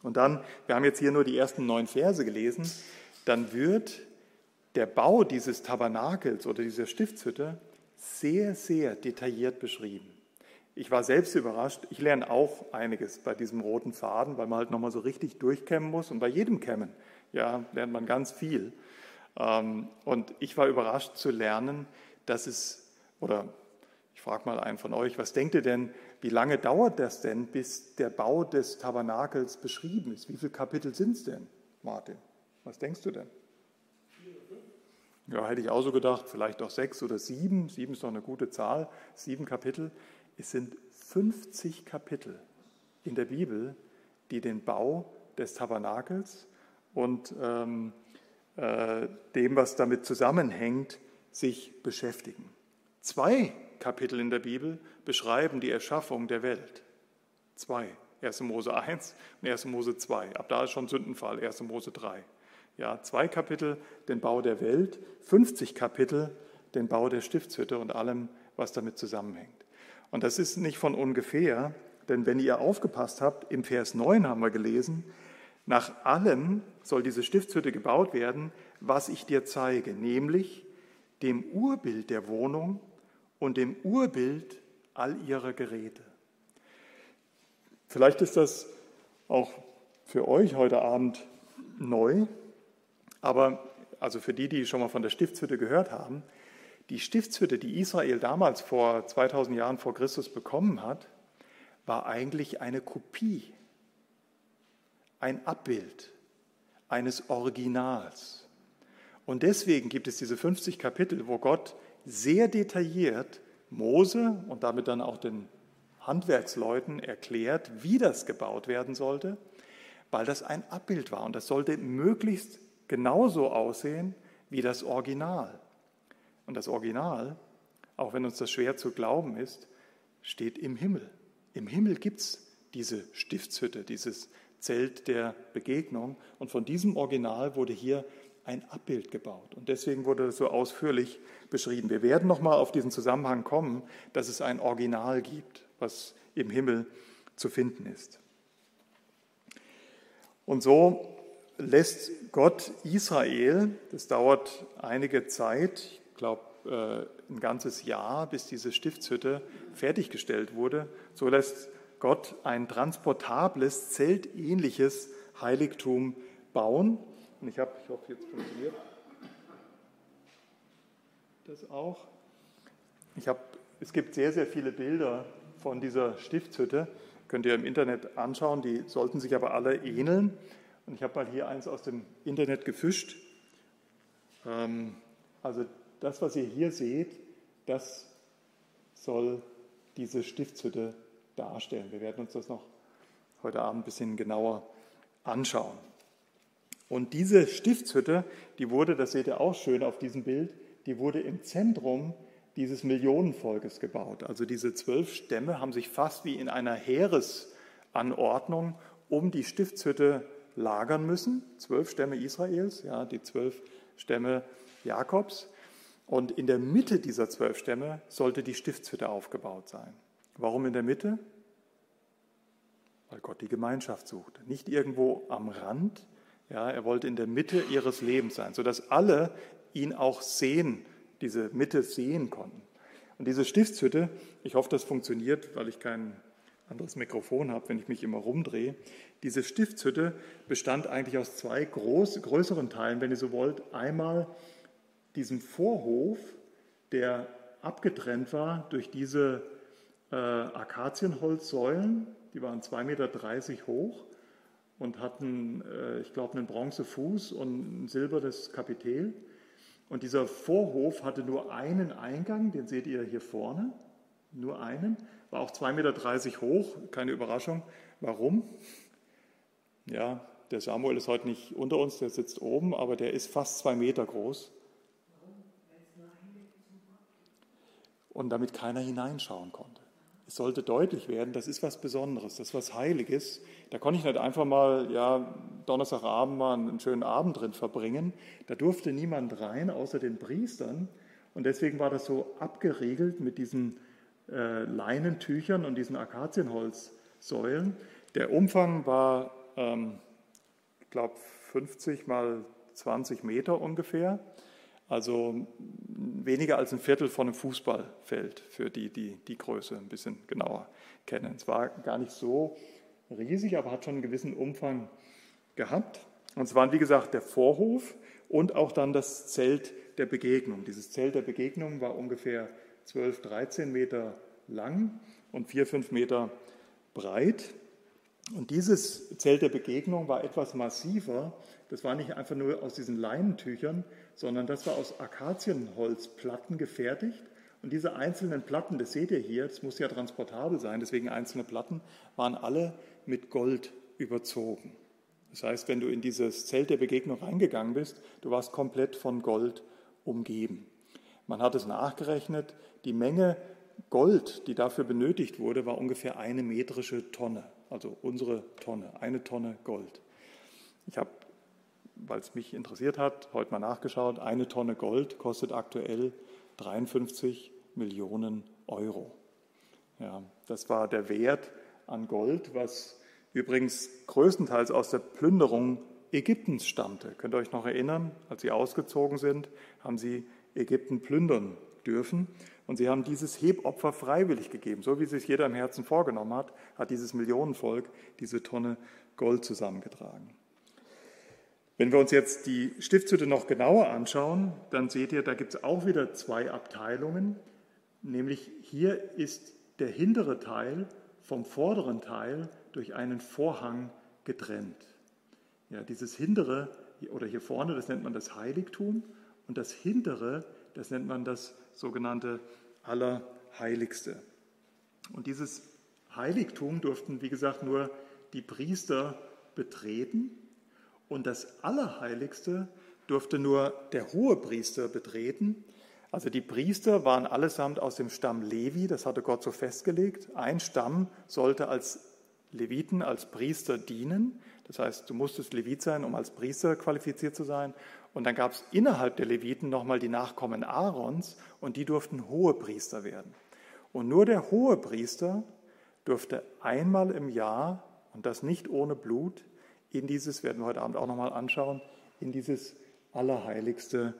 Und dann, wir haben jetzt hier nur die ersten neun Verse gelesen, dann wird der Bau dieses Tabernakels oder dieser Stiftshütte sehr, sehr detailliert beschrieben. Ich war selbst überrascht. Ich lerne auch einiges bei diesem roten Faden, weil man halt nochmal so richtig durchkämmen muss. Und bei jedem Kämmen ja, lernt man ganz viel. Ähm, und ich war überrascht zu lernen, dass es, oder ich frage mal einen von euch, was denkt ihr denn, wie lange dauert das denn, bis der Bau des Tabernakels beschrieben ist? Wie viele Kapitel sind es denn, Martin? Was denkst du denn? Ja, hätte ich auch so gedacht, vielleicht auch sechs oder sieben. Sieben ist doch eine gute Zahl. Sieben Kapitel. Es sind 50 Kapitel in der Bibel, die den Bau des Tabernakels und ähm, äh, dem, was damit zusammenhängt, sich beschäftigen. Zwei Kapitel in der Bibel beschreiben die Erschaffung der Welt. Zwei. 1. Mose 1 und 1. Mose 2. Ab da ist schon Sündenfall, 1. Mose 3. Ja, zwei Kapitel den Bau der Welt, 50 Kapitel den Bau der Stiftshütte und allem, was damit zusammenhängt. Und das ist nicht von ungefähr, denn wenn ihr aufgepasst habt, im Vers 9 haben wir gelesen, nach allem soll diese Stiftshütte gebaut werden, was ich dir zeige, nämlich dem Urbild der Wohnung und dem Urbild all ihrer Geräte. Vielleicht ist das auch für euch heute Abend neu, aber also für die, die schon mal von der Stiftshütte gehört haben, die Stiftshütte, die Israel damals vor 2000 Jahren vor Christus bekommen hat, war eigentlich eine Kopie, ein Abbild eines Originals. Und deswegen gibt es diese 50 Kapitel, wo Gott sehr detailliert Mose und damit dann auch den Handwerksleuten erklärt, wie das gebaut werden sollte, weil das ein Abbild war und das sollte möglichst genauso aussehen wie das Original. Und das Original, auch wenn uns das schwer zu glauben ist, steht im Himmel. Im Himmel gibt es diese Stiftshütte, dieses Zelt der Begegnung. Und von diesem Original wurde hier ein Abbild gebaut. Und deswegen wurde das so ausführlich beschrieben. Wir werden nochmal auf diesen Zusammenhang kommen, dass es ein Original gibt, was im Himmel zu finden ist. Und so lässt Gott Israel, das dauert einige Zeit, ich glaube äh, ein ganzes Jahr, bis diese Stiftshütte fertiggestellt wurde, so lässt Gott ein transportables, zeltähnliches Heiligtum bauen. Und ich habe, ich hoffe, jetzt funktioniert das auch. Ich habe, es gibt sehr, sehr viele Bilder von dieser Stiftshütte. Könnt ihr im Internet anschauen, die sollten sich aber alle ähneln. Und ich habe mal hier eins aus dem Internet gefischt. Ähm, also das, was ihr hier seht, das soll diese Stiftshütte darstellen. Wir werden uns das noch heute Abend ein bisschen genauer anschauen. Und diese Stiftshütte, die wurde, das seht ihr auch schön auf diesem Bild, die wurde im Zentrum dieses Millionenvolkes gebaut. Also diese zwölf Stämme haben sich fast wie in einer Heeresanordnung um die Stiftshütte lagern müssen. Zwölf Stämme Israels, ja, die zwölf Stämme Jakobs. Und in der Mitte dieser zwölf Stämme sollte die Stiftshütte aufgebaut sein. Warum in der Mitte? Weil Gott die Gemeinschaft sucht. Nicht irgendwo am Rand. Ja, er wollte in der Mitte ihres Lebens sein, sodass alle ihn auch sehen, diese Mitte sehen konnten. Und diese Stiftshütte, ich hoffe, das funktioniert, weil ich kein anderes Mikrofon habe, wenn ich mich immer rumdrehe. Diese Stiftshütte bestand eigentlich aus zwei groß, größeren Teilen, wenn ihr so wollt. Einmal diesem Vorhof, der abgetrennt war durch diese äh, Akazienholzsäulen, die waren 2,30 Meter hoch und hatten, äh, ich glaube, einen Bronzefuß und ein silbernes Kapitel. Und dieser Vorhof hatte nur einen Eingang, den seht ihr hier vorne, nur einen, war auch 2,30 Meter hoch, keine Überraschung. Warum? Ja, der Samuel ist heute nicht unter uns, der sitzt oben, aber der ist fast zwei Meter groß. Und damit keiner hineinschauen konnte. Es sollte deutlich werden, das ist was Besonderes, das ist was Heiliges. Da konnte ich nicht einfach mal, ja, Donnerstagabend mal einen schönen Abend drin verbringen. Da durfte niemand rein, außer den Priestern. Und deswegen war das so abgeriegelt mit diesen äh, Leinentüchern und diesen Akazienholzsäulen. Der Umfang war, ähm, ich glaube, 50 mal 20 Meter ungefähr. Also weniger als ein Viertel von einem Fußballfeld für die, die die Größe ein bisschen genauer kennen. Es war gar nicht so riesig, aber hat schon einen gewissen Umfang gehabt. Und es waren, wie gesagt, der Vorhof und auch dann das Zelt der Begegnung. Dieses Zelt der Begegnung war ungefähr 12, 13 Meter lang und 4, 5 Meter breit. Und dieses Zelt der Begegnung war etwas massiver. Das war nicht einfach nur aus diesen Leinentüchern, sondern das war aus Akazienholzplatten gefertigt. Und diese einzelnen Platten, das seht ihr hier, das muss ja transportabel sein, deswegen einzelne Platten, waren alle mit Gold überzogen. Das heißt, wenn du in dieses Zelt der Begegnung reingegangen bist, du warst komplett von Gold umgeben. Man hat es nachgerechnet, die Menge Gold, die dafür benötigt wurde, war ungefähr eine metrische Tonne, also unsere Tonne, eine Tonne Gold. Ich habe, weil es mich interessiert hat, heute mal nachgeschaut, eine Tonne Gold kostet aktuell 53 Millionen Euro. Ja, das war der Wert an Gold, was übrigens größtenteils aus der Plünderung Ägyptens stammte. Könnt ihr euch noch erinnern, als sie ausgezogen sind, haben sie Ägypten plündern dürfen. Und sie haben dieses Hebopfer freiwillig gegeben. So wie sich jeder im Herzen vorgenommen hat, hat dieses Millionenvolk diese Tonne Gold zusammengetragen. Wenn wir uns jetzt die Stiftshütte noch genauer anschauen, dann seht ihr, da gibt es auch wieder zwei Abteilungen. Nämlich hier ist der hintere Teil vom vorderen Teil durch einen Vorhang getrennt. Ja, dieses hintere oder hier vorne, das nennt man das Heiligtum und das hintere, das nennt man das sogenannte Allerheiligste. Und dieses Heiligtum durften, wie gesagt, nur die Priester betreten und das Allerheiligste durfte nur der Hohepriester betreten. Also die Priester waren allesamt aus dem Stamm Levi, das hatte Gott so festgelegt. Ein Stamm sollte als Leviten, als Priester dienen. Das heißt, du musstest Levit sein, um als Priester qualifiziert zu sein. Und dann gab es innerhalb der Leviten nochmal die Nachkommen Aarons und die durften Hohepriester werden. Und nur der Hohepriester durfte einmal im Jahr, und das nicht ohne Blut, in dieses, werden wir heute Abend auch nochmal anschauen, in dieses Allerheiligste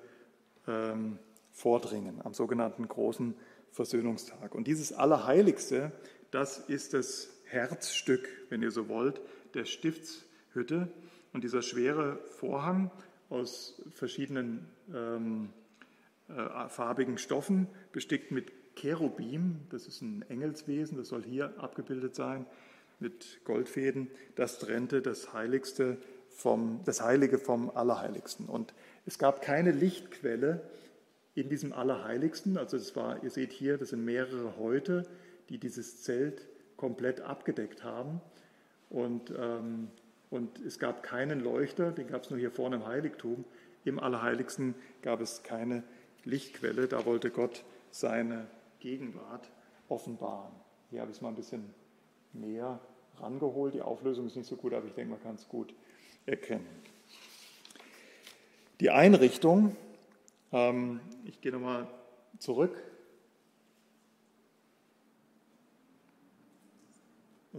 ähm, vordringen, am sogenannten großen Versöhnungstag. Und dieses Allerheiligste, das ist das Herzstück, wenn ihr so wollt, der Stiftshütte. Und dieser schwere Vorhang aus verschiedenen ähm, äh, farbigen Stoffen, bestickt mit Cherubim, das ist ein Engelswesen, das soll hier abgebildet sein, mit Goldfäden, das trennte das Heiligste vom, das Heilige vom Allerheiligsten. Und es gab keine Lichtquelle in diesem Allerheiligsten. Also es war, ihr seht hier, das sind mehrere Häute, die dieses Zelt komplett abgedeckt haben. Und ähm, und es gab keinen Leuchter, den gab es nur hier vorne im Heiligtum. Im Allerheiligsten gab es keine Lichtquelle, da wollte Gott seine Gegenwart offenbaren. Hier habe ich es mal ein bisschen näher rangeholt. Die Auflösung ist nicht so gut, aber ich denke, man kann es gut erkennen. Die Einrichtung, ähm, ich gehe nochmal zurück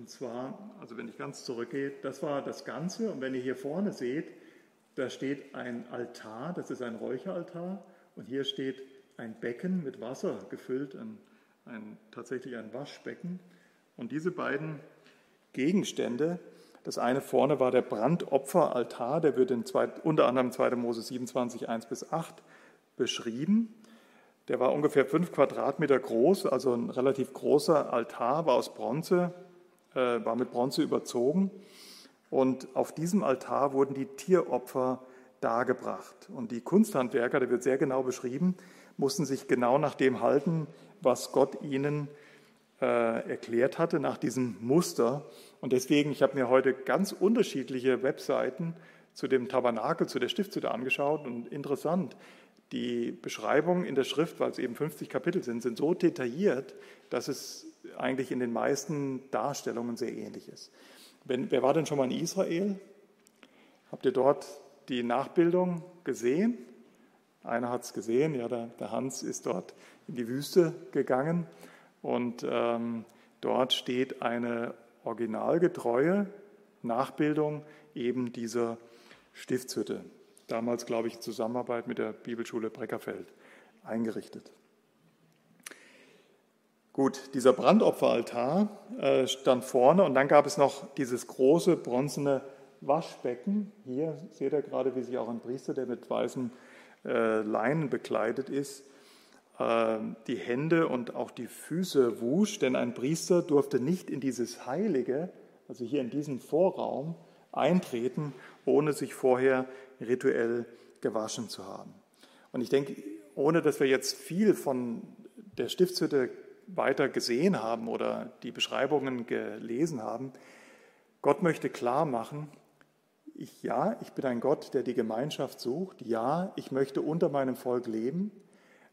Und zwar, also wenn ich ganz zurückgehe, das war das Ganze. Und wenn ihr hier vorne seht, da steht ein Altar, das ist ein Räucheraltar. Und hier steht ein Becken mit Wasser gefüllt, ein, ein, tatsächlich ein Waschbecken. Und diese beiden Gegenstände, das eine vorne war der Brandopferaltar, der wird in zwei, unter anderem 2. Mose 27, 1 bis 8 beschrieben. Der war ungefähr fünf Quadratmeter groß, also ein relativ großer Altar, war aus Bronze, äh, war mit Bronze überzogen. Und auf diesem Altar wurden die Tieropfer dargebracht. Und die Kunsthandwerker, der wird sehr genau beschrieben, mussten sich genau nach dem halten, was Gott ihnen erklärt hatte, nach diesem Muster. Und deswegen, ich habe mir heute ganz unterschiedliche Webseiten zu dem Tabernakel, zu der Stiftshütte angeschaut und interessant, die Beschreibungen in der Schrift, weil es eben 50 Kapitel sind, sind so detailliert, dass es eigentlich in den meisten Darstellungen sehr ähnlich ist. Wenn, wer war denn schon mal in Israel? Habt ihr dort die Nachbildung gesehen? Einer hat es gesehen, ja, der, der, Hans ist dort in die Wüste gegangen und ähm, dort steht eine originalgetreue Nachbildung eben dieser Stiftshütte. Damals, glaube ich, in Zusammenarbeit mit der Bibelschule Breckerfeld eingerichtet. Gut, dieser Brandopferaltar äh, stand vorne und dann gab es noch dieses große bronzene Waschbecken. Hier seht ihr gerade, wie sich auch ein Priester, der mit weißen äh, Leinen bekleidet ist, die Hände und auch die Füße wusch, denn ein Priester durfte nicht in dieses Heilige, also hier in diesen Vorraum, eintreten, ohne sich vorher rituell gewaschen zu haben. Und ich denke, ohne dass wir jetzt viel von der Stiftshütte weiter gesehen haben oder die Beschreibungen gelesen haben, Gott möchte klar machen, ich, ja, ich bin ein Gott, der die Gemeinschaft sucht. Ja, ich möchte unter meinem Volk leben,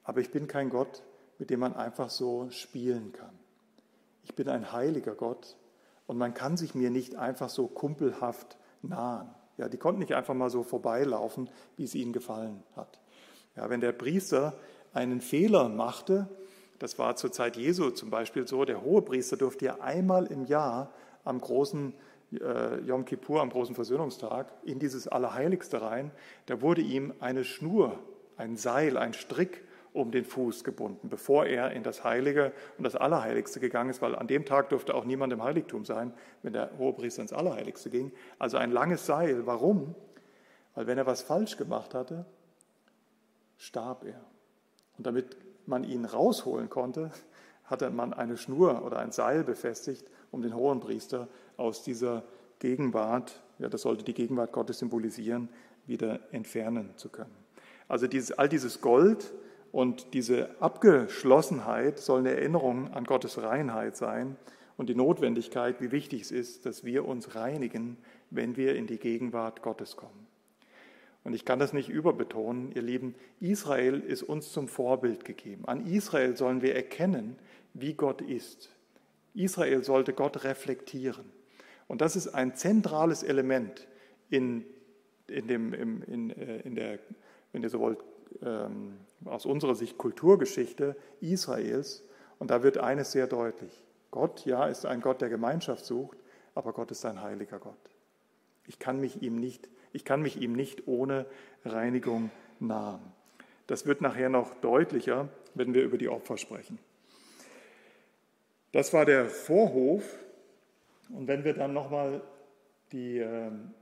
aber ich bin kein Gott, mit dem man einfach so spielen kann. Ich bin ein heiliger Gott und man kann sich mir nicht einfach so kumpelhaft nahen. Ja, die konnten nicht einfach mal so vorbeilaufen, wie es ihnen gefallen hat. Ja, wenn der Priester einen Fehler machte, das war zur Zeit Jesu zum Beispiel so, der hohe Priester durfte ja einmal im Jahr am großen äh, Yom Kippur am großen Versöhnungstag in dieses Allerheiligste rein, da wurde ihm eine Schnur, ein Seil, ein Strick um den Fuß gebunden, bevor er in das Heilige und das Allerheiligste gegangen ist, weil an dem Tag durfte auch niemand im Heiligtum sein, wenn der Hohepriester ins Allerheiligste ging. Also ein langes Seil. Warum? Weil wenn er was falsch gemacht hatte, starb er. Und damit man ihn rausholen konnte, hatte man eine Schnur oder ein Seil befestigt, um den Hohenpriester aus dieser Gegenwart, ja, das sollte die Gegenwart Gottes symbolisieren, wieder entfernen zu können. Also dieses, all dieses Gold und diese Abgeschlossenheit soll eine Erinnerung an Gottes Reinheit sein und die Notwendigkeit, wie wichtig es ist, dass wir uns reinigen, wenn wir in die Gegenwart Gottes kommen. Und ich kann das nicht überbetonen, ihr Lieben, Israel ist uns zum Vorbild gegeben. An Israel sollen wir erkennen, wie Gott ist. Israel sollte Gott reflektieren. Und das ist ein zentrales Element in, in, dem, in, äh, in der, wenn ihr so wollt, ähm, aus unserer Sicht Kulturgeschichte Israels. Und da wird eines sehr deutlich. Gott, ja, ist ein Gott, der Gemeinschaft sucht, aber Gott ist ein heiliger Gott. Ich kann mich ihm nicht, ich kann mich ihm nicht ohne Reinigung nahen. Das wird nachher noch deutlicher, wenn wir über die Opfer sprechen. Das war der Vorhof. Und wenn wir dann nochmal die ähm,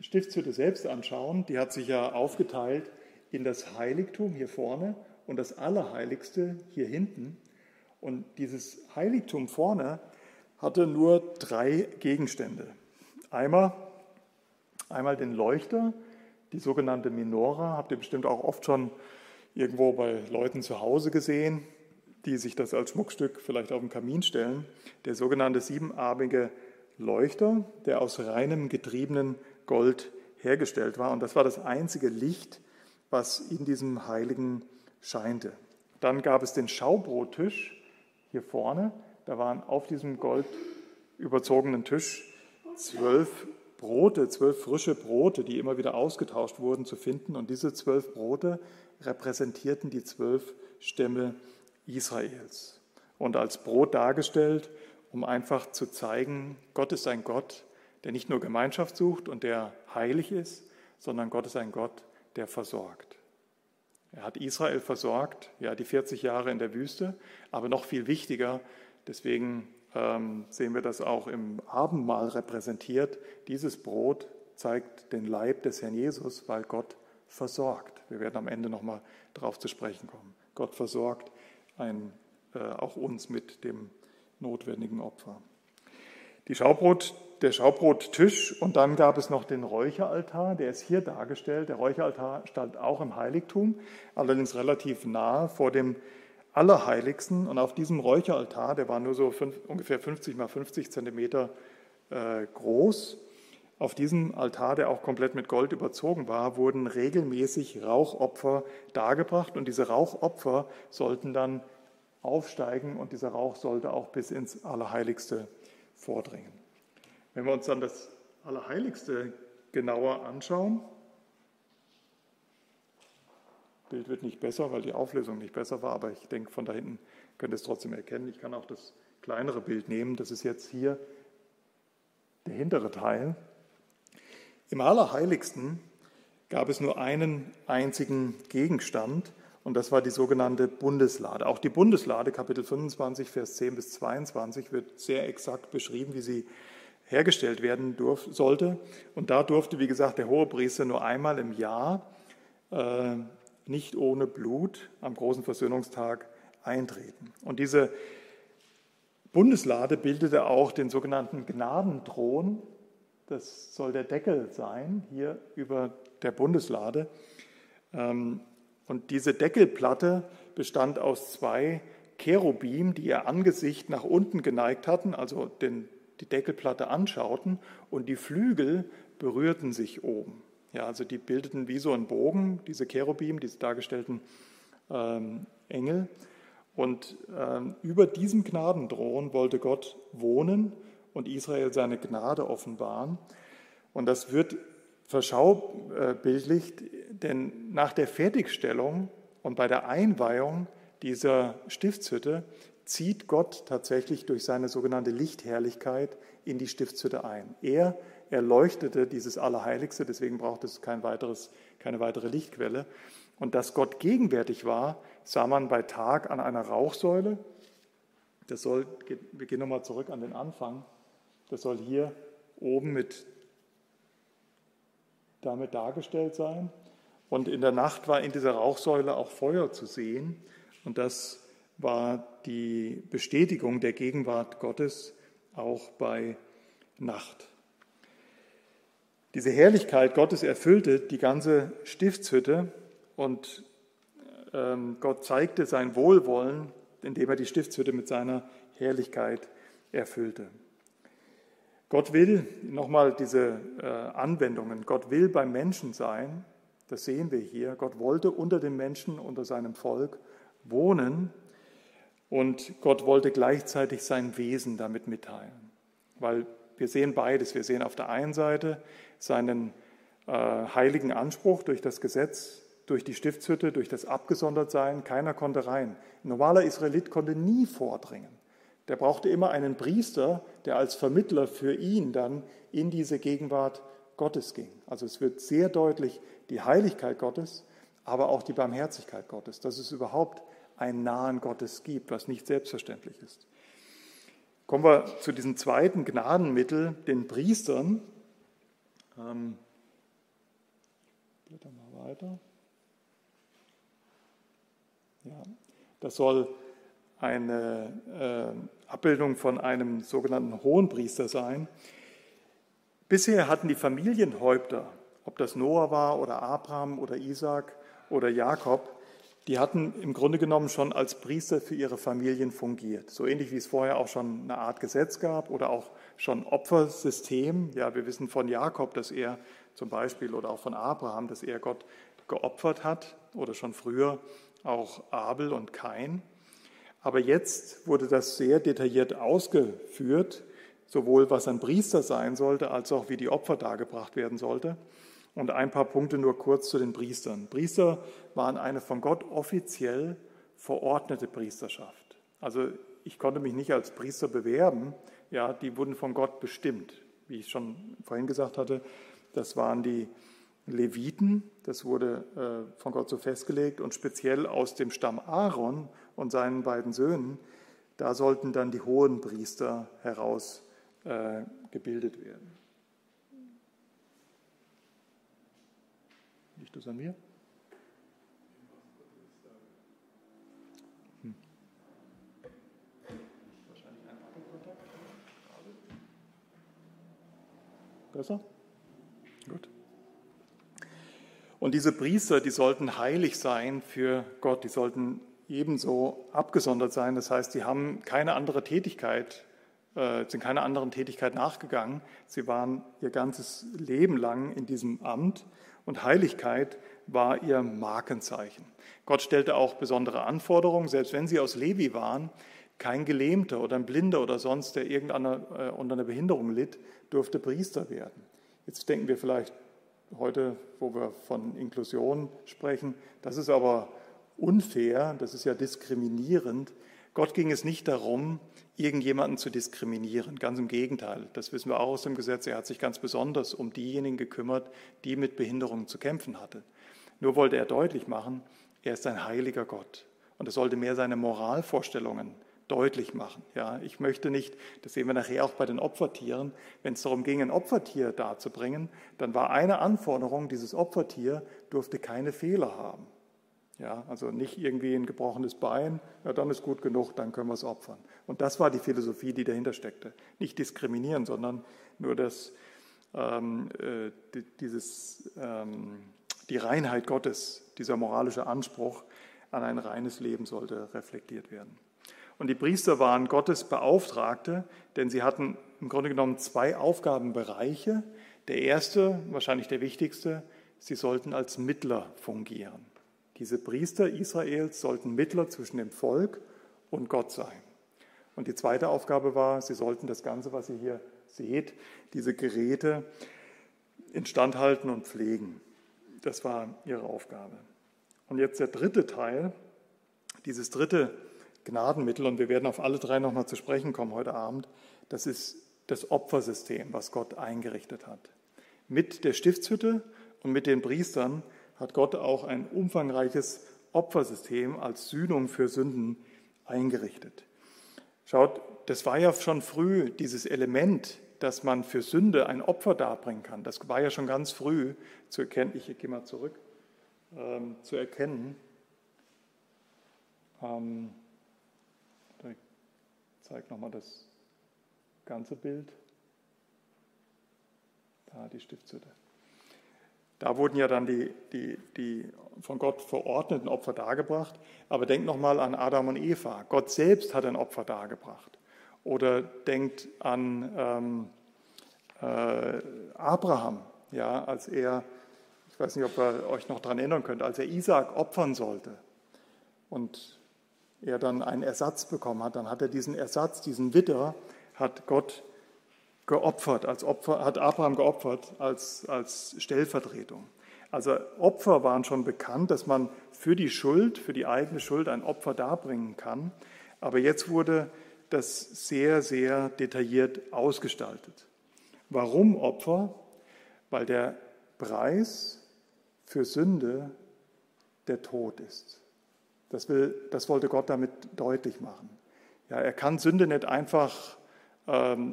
Stiftshütte selbst anschauen, die hat sich ja aufgeteilt in das Heiligtum hier vorne und das Allerheiligste hier hinten. Und dieses Heiligtum vorne hatte nur drei Gegenstände. Einmal, einmal den Leuchter, die sogenannte Minora, habt ihr bestimmt auch oft schon irgendwo bei Leuten zu Hause gesehen die sich das als Schmuckstück vielleicht auf den Kamin stellen, der sogenannte siebenarmige Leuchter, der aus reinem getriebenen Gold hergestellt war. Und das war das einzige Licht, was in diesem Heiligen scheinte. Dann gab es den Schaubrottisch hier vorne. Da waren auf diesem gold überzogenen Tisch zwölf Brote, zwölf frische Brote, die immer wieder ausgetauscht wurden, zu finden. Und diese zwölf Brote repräsentierten die zwölf Stämme Israels und als Brot dargestellt, um einfach zu zeigen, Gott ist ein Gott, der nicht nur Gemeinschaft sucht und der heilig ist, sondern Gott ist ein Gott, der versorgt. Er hat Israel versorgt, ja, die 40 Jahre in der Wüste, aber noch viel wichtiger, deswegen ähm, sehen wir das auch im Abendmahl repräsentiert. Dieses Brot zeigt den Leib des Herrn Jesus, weil Gott versorgt. Wir werden am Ende nochmal darauf zu sprechen kommen. Gott versorgt ein, äh, auch uns mit dem notwendigen Opfer. Die Schaubrot, der Schaubrottisch und dann gab es noch den Räucheraltar, der ist hier dargestellt. Der Räucheraltar stand auch im Heiligtum, allerdings relativ nah vor dem Allerheiligsten. Und auf diesem Räucheraltar, der war nur so fünf, ungefähr 50 mal 50 Zentimeter äh, groß, auf diesem Altar, der auch komplett mit Gold überzogen war, wurden regelmäßig Rauchopfer dargebracht. Und diese Rauchopfer sollten dann aufsteigen. Und dieser Rauch sollte auch bis ins Allerheiligste vordringen. Wenn wir uns dann das Allerheiligste genauer anschauen, Bild wird nicht besser, weil die Auflösung nicht besser war, aber ich denke, von da hinten könnt ihr es trotzdem erkennen. Ich kann auch das kleinere Bild nehmen. Das ist jetzt hier der hintere Teil. Im Allerheiligsten gab es nur einen einzigen Gegenstand und das war die sogenannte Bundeslade. Auch die Bundeslade, Kapitel 25, Vers 10 bis 22, wird sehr exakt beschrieben, wie sie hergestellt werden durf, sollte. Und da durfte, wie gesagt, der Hohepriester nur einmal im Jahr äh, nicht ohne Blut am großen Versöhnungstag eintreten. Und diese Bundeslade bildete auch den sogenannten Gnadenthron. Das soll der Deckel sein, hier über der Bundeslade. Ähm, und diese Deckelplatte bestand aus zwei Cherubim, die ihr Angesicht nach unten geneigt hatten, also den, die Deckelplatte anschauten, und die Flügel berührten sich oben. Ja, also die bildeten wie so einen Bogen, diese Cherubim, diese dargestellten ähm, Engel. Und ähm, über diesem Gnadenthron wollte Gott wohnen und Israel seine Gnade offenbaren. Und das wird verschaubildlicht, denn nach der Fertigstellung und bei der Einweihung dieser Stiftshütte zieht Gott tatsächlich durch seine sogenannte Lichtherrlichkeit in die Stiftshütte ein. Er erleuchtete dieses Allerheiligste, deswegen braucht es kein weiteres, keine weitere Lichtquelle. Und dass Gott gegenwärtig war, sah man bei Tag an einer Rauchsäule. Das soll, wir gehen nochmal zurück an den Anfang, das soll hier oben mit, damit dargestellt sein. Und in der Nacht war in dieser Rauchsäule auch Feuer zu sehen. Und das war die Bestätigung der Gegenwart Gottes auch bei Nacht. Diese Herrlichkeit Gottes erfüllte die ganze Stiftshütte und ähm, Gott zeigte sein Wohlwollen, indem er die Stiftshütte mit seiner Herrlichkeit erfüllte. Gott will, nochmal diese äh, Anwendungen, Gott will beim Menschen sein, das sehen wir hier. Gott wollte unter den Menschen, unter seinem Volk wohnen und Gott wollte gleichzeitig sein Wesen damit mitteilen. Weil wir sehen beides. Wir sehen auf der einen Seite seinen äh, heiligen Anspruch durch das Gesetz, durch die Stiftshütte, durch das Abgesondertsein. Keiner konnte rein. Ein normaler Israelit konnte nie vordringen. Der brauchte immer einen Priester, der als Vermittler für ihn dann in diese Gegenwart Gottes ging. Also es wird sehr deutlich die Heiligkeit Gottes, aber auch die Barmherzigkeit Gottes, dass es überhaupt einen nahen Gottes gibt, was nicht selbstverständlich ist. Kommen wir zu diesem zweiten Gnadenmittel, den Priestern. Ähm, blätter mal weiter. Ja, das soll eine äh, Abbildung von einem sogenannten Hohenpriester sein. Bisher hatten die Familienhäupter, ob das Noah war oder Abraham oder Isaac oder Jakob, die hatten im Grunde genommen schon als Priester für ihre Familien fungiert. So ähnlich wie es vorher auch schon eine Art Gesetz gab oder auch schon Opfersystem. Ja, wir wissen von Jakob, dass er zum Beispiel oder auch von Abraham, dass er Gott geopfert hat oder schon früher auch Abel und Kain. Aber jetzt wurde das sehr detailliert ausgeführt, sowohl was ein Priester sein sollte, als auch wie die Opfer dargebracht werden sollte. Und ein paar Punkte nur kurz zu den Priestern. Priester waren eine von Gott offiziell verordnete Priesterschaft. Also ich konnte mich nicht als Priester bewerben, ja, die wurden von Gott bestimmt. Wie ich schon vorhin gesagt hatte, das waren die Leviten, das wurde äh, von Gott so festgelegt, und speziell aus dem Stamm Aaron und seinen beiden Söhnen, da sollten dann die hohen Priester herausgebildet äh, werden. Liegt das an mir? Hm. Besser? Gut. Und diese Priester, die sollten heilig sein für Gott, die sollten ebenso abgesondert sein. Das heißt, die haben keine andere Tätigkeit, sind keiner anderen Tätigkeit nachgegangen. Sie waren ihr ganzes Leben lang in diesem Amt und Heiligkeit war ihr Markenzeichen. Gott stellte auch besondere Anforderungen, selbst wenn sie aus Levi waren. Kein Gelähmter oder ein Blinder oder sonst, der irgendeiner äh, unter einer Behinderung litt, durfte Priester werden. Jetzt denken wir vielleicht heute, wo wir von Inklusion sprechen, das ist aber unfair, das ist ja diskriminierend. Gott ging es nicht darum, irgendjemanden zu diskriminieren. Ganz im Gegenteil. Das wissen wir auch aus dem Gesetz. Er hat sich ganz besonders um diejenigen gekümmert, die mit Behinderungen zu kämpfen hatten. Nur wollte er deutlich machen, er ist ein heiliger Gott. Und er sollte mehr seine Moralvorstellungen deutlich machen. Ja, ich möchte nicht, das sehen wir nachher auch bei den Opfertieren, wenn es darum ging, ein Opfertier darzubringen, dann war eine Anforderung, dieses Opfertier durfte keine Fehler haben. Ja, also nicht irgendwie ein gebrochenes Bein, ja, dann ist gut genug, dann können wir es opfern. Und das war die Philosophie, die dahinter steckte. Nicht diskriminieren, sondern nur das, ähm, äh, dieses, ähm, die Reinheit Gottes, dieser moralische Anspruch an ein reines Leben sollte reflektiert werden. Und die Priester waren Gottes Beauftragte, denn sie hatten im Grunde genommen zwei Aufgabenbereiche. Der erste, wahrscheinlich der wichtigste, sie sollten als Mittler fungieren. Diese Priester Israels sollten Mittler zwischen dem Volk und Gott sein. Und die zweite Aufgabe war, sie sollten das Ganze, was ihr hier seht, diese Geräte instand halten und pflegen. Das war ihre Aufgabe. Und jetzt der dritte Teil, dieses dritte Gnadenmittel, und wir werden auf alle drei nochmal zu sprechen kommen heute Abend, das ist das Opfersystem, was Gott eingerichtet hat. Mit der Stiftshütte und mit den Priestern hat Gott auch ein umfangreiches Opfersystem als Sühnung für Sünden eingerichtet. Schaut, das war ja schon früh dieses Element, dass man für Sünde ein Opfer darbringen kann. Das war ja schon ganz früh zu erkennen. Ich gehe mal zurück. Ähm, zu erkennen. Ähm, ich zeige nochmal das ganze Bild. Da die Stiftshütte. Da wurden ja dann die, die, die von Gott verordneten Opfer dargebracht. Aber denkt nochmal an Adam und Eva. Gott selbst hat ein Opfer dargebracht. Oder denkt an ähm, äh, Abraham, ja, als er, ich weiß nicht, ob ihr euch noch daran erinnern könnt, als er Isaac opfern sollte und er dann einen Ersatz bekommen hat, dann hat er diesen Ersatz, diesen Witter, hat Gott geopfert, als Opfer, hat Abraham geopfert als, als Stellvertretung. Also Opfer waren schon bekannt, dass man für die Schuld, für die eigene Schuld ein Opfer darbringen kann. Aber jetzt wurde das sehr, sehr detailliert ausgestaltet. Warum Opfer? Weil der Preis für Sünde der Tod ist. Das, will, das wollte Gott damit deutlich machen. Ja, er kann Sünde nicht einfach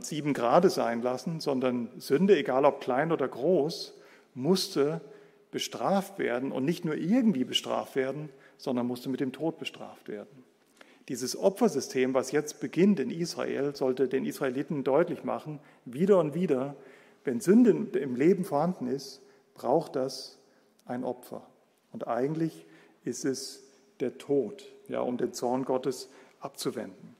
sieben Grade sein lassen, sondern Sünde, egal ob klein oder groß, musste bestraft werden und nicht nur irgendwie bestraft werden, sondern musste mit dem Tod bestraft werden. Dieses Opfersystem, was jetzt beginnt in Israel, sollte den Israeliten deutlich machen, wieder und wieder, wenn Sünde im Leben vorhanden ist, braucht das ein Opfer. Und eigentlich ist es der Tod, ja, um den Zorn Gottes abzuwenden.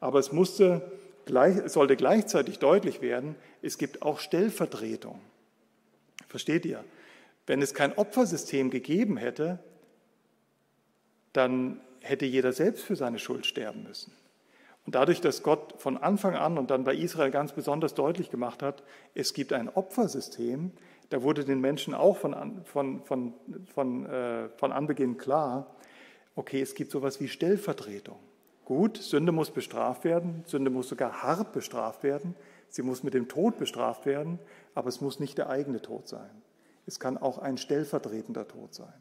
Aber es musste es sollte gleichzeitig deutlich werden, es gibt auch Stellvertretung. Versteht ihr? Wenn es kein Opfersystem gegeben hätte, dann hätte jeder selbst für seine Schuld sterben müssen. Und dadurch, dass Gott von Anfang an und dann bei Israel ganz besonders deutlich gemacht hat, es gibt ein Opfersystem, da wurde den Menschen auch von, von, von, von, äh, von Anbeginn klar, okay, es gibt sowas wie Stellvertretung. Gut, Sünde muss bestraft werden, Sünde muss sogar hart bestraft werden, sie muss mit dem Tod bestraft werden, aber es muss nicht der eigene Tod sein. es kann auch ein stellvertretender Tod sein.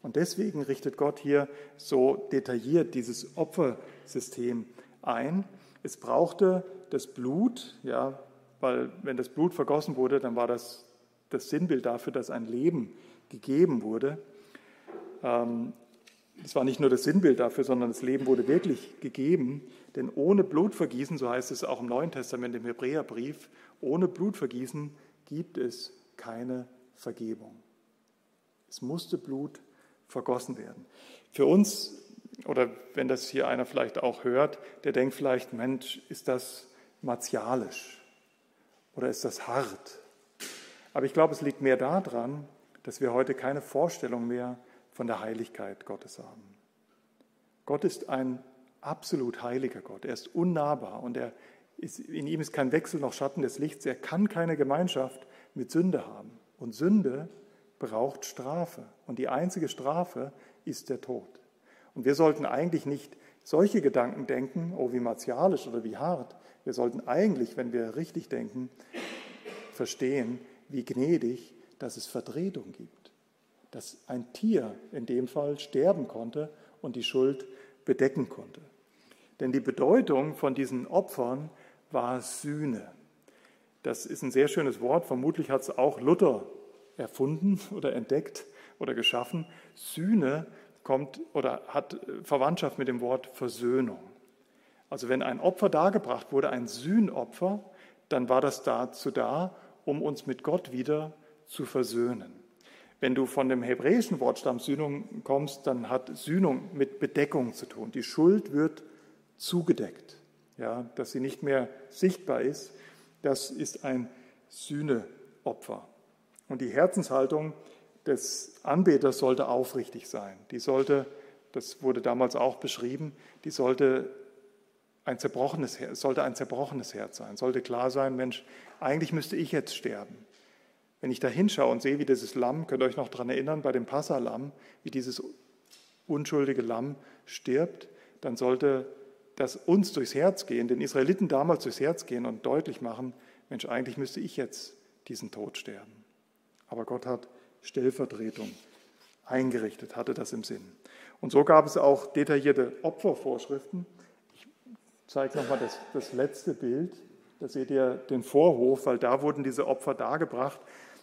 Und deswegen richtet Gott hier so detailliert dieses Opfersystem ein. Es brauchte das Blut, ja, weil wenn das Blut vergossen wurde, dann war das das Sinnbild dafür, dass ein Leben gegeben wurde. Ähm, es war nicht nur das Sinnbild dafür, sondern das Leben wurde wirklich gegeben. Denn ohne Blutvergießen, so heißt es auch im Neuen Testament im Hebräerbrief, ohne Blutvergießen gibt es keine Vergebung. Es musste Blut vergossen werden. Für uns, oder wenn das hier einer vielleicht auch hört, der denkt vielleicht, Mensch, ist das martialisch oder ist das hart? Aber ich glaube, es liegt mehr daran, dass wir heute keine Vorstellung mehr von der Heiligkeit Gottes haben. Gott ist ein absolut heiliger Gott. Er ist unnahbar und er ist, in ihm ist kein Wechsel noch Schatten des Lichts. Er kann keine Gemeinschaft mit Sünde haben. Und Sünde braucht Strafe. Und die einzige Strafe ist der Tod. Und wir sollten eigentlich nicht solche Gedanken denken, oh wie martialisch oder wie hart. Wir sollten eigentlich, wenn wir richtig denken, verstehen, wie gnädig, dass es Vertretung gibt. Dass ein Tier in dem Fall sterben konnte und die Schuld bedecken konnte. Denn die Bedeutung von diesen Opfern war Sühne. Das ist ein sehr schönes Wort. Vermutlich hat es auch Luther erfunden oder entdeckt oder geschaffen. Sühne kommt oder hat Verwandtschaft mit dem Wort Versöhnung. Also wenn ein Opfer dargebracht wurde, ein Sühnopfer, dann war das dazu da, um uns mit Gott wieder zu versöhnen. Wenn du von dem hebräischen Wortstamm Sühnung kommst, dann hat Sühnung mit Bedeckung zu tun. Die Schuld wird zugedeckt, ja, dass sie nicht mehr sichtbar ist. Das ist ein Sühneopfer. Und die Herzenshaltung des Anbeters sollte aufrichtig sein. Die sollte, das wurde damals auch beschrieben, die sollte ein zerbrochenes, sollte ein zerbrochenes Herz sein. Sollte klar sein, Mensch, eigentlich müsste ich jetzt sterben. Wenn ich da hinschaue und sehe, wie dieses Lamm, könnt ihr euch noch daran erinnern, bei dem Passalam, wie dieses unschuldige Lamm stirbt, dann sollte das uns durchs Herz gehen, den Israeliten damals durchs Herz gehen und deutlich machen, Mensch, eigentlich müsste ich jetzt diesen Tod sterben. Aber Gott hat Stellvertretung eingerichtet, hatte das im Sinn. Und so gab es auch detaillierte Opfervorschriften. Ich zeige nochmal das, das letzte Bild. Da seht ihr den Vorhof, weil da wurden diese Opfer dargebracht.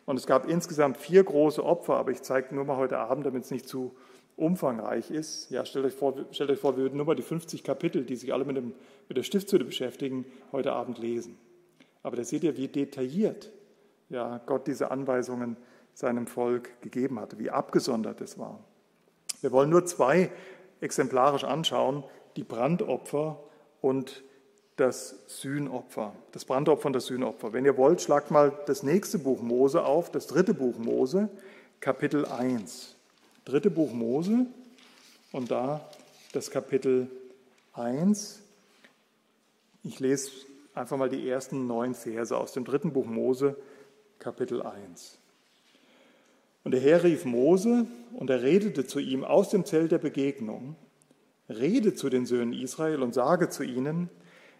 Und es gab insgesamt vier große Opfer, aber ich zeige nur mal heute Abend, damit es nicht zu umfangreich ist. Ja, stellt euch vor, stellt euch vor wir würden nur mal die 50 Kapitel, die sich alle mit, dem, mit der Stiftshütte beschäftigen, heute Abend lesen. Aber da seht ihr, wie detailliert ja, Gott diese Anweisungen seinem Volk gegeben hatte, wie abgesondert es war. Wir wollen nur zwei exemplarisch anschauen, die Brandopfer und das Sühnopfer, das Brandopfer und das Sühnopfer. Wenn ihr wollt, schlagt mal das nächste Buch Mose auf, das dritte Buch Mose, Kapitel 1. Dritte Buch Mose und da das Kapitel 1. Ich lese einfach mal die ersten neun Verse aus dem dritten Buch Mose, Kapitel 1. Und der Herr rief Mose und er redete zu ihm aus dem Zelt der Begegnung, rede zu den Söhnen Israel und sage zu ihnen,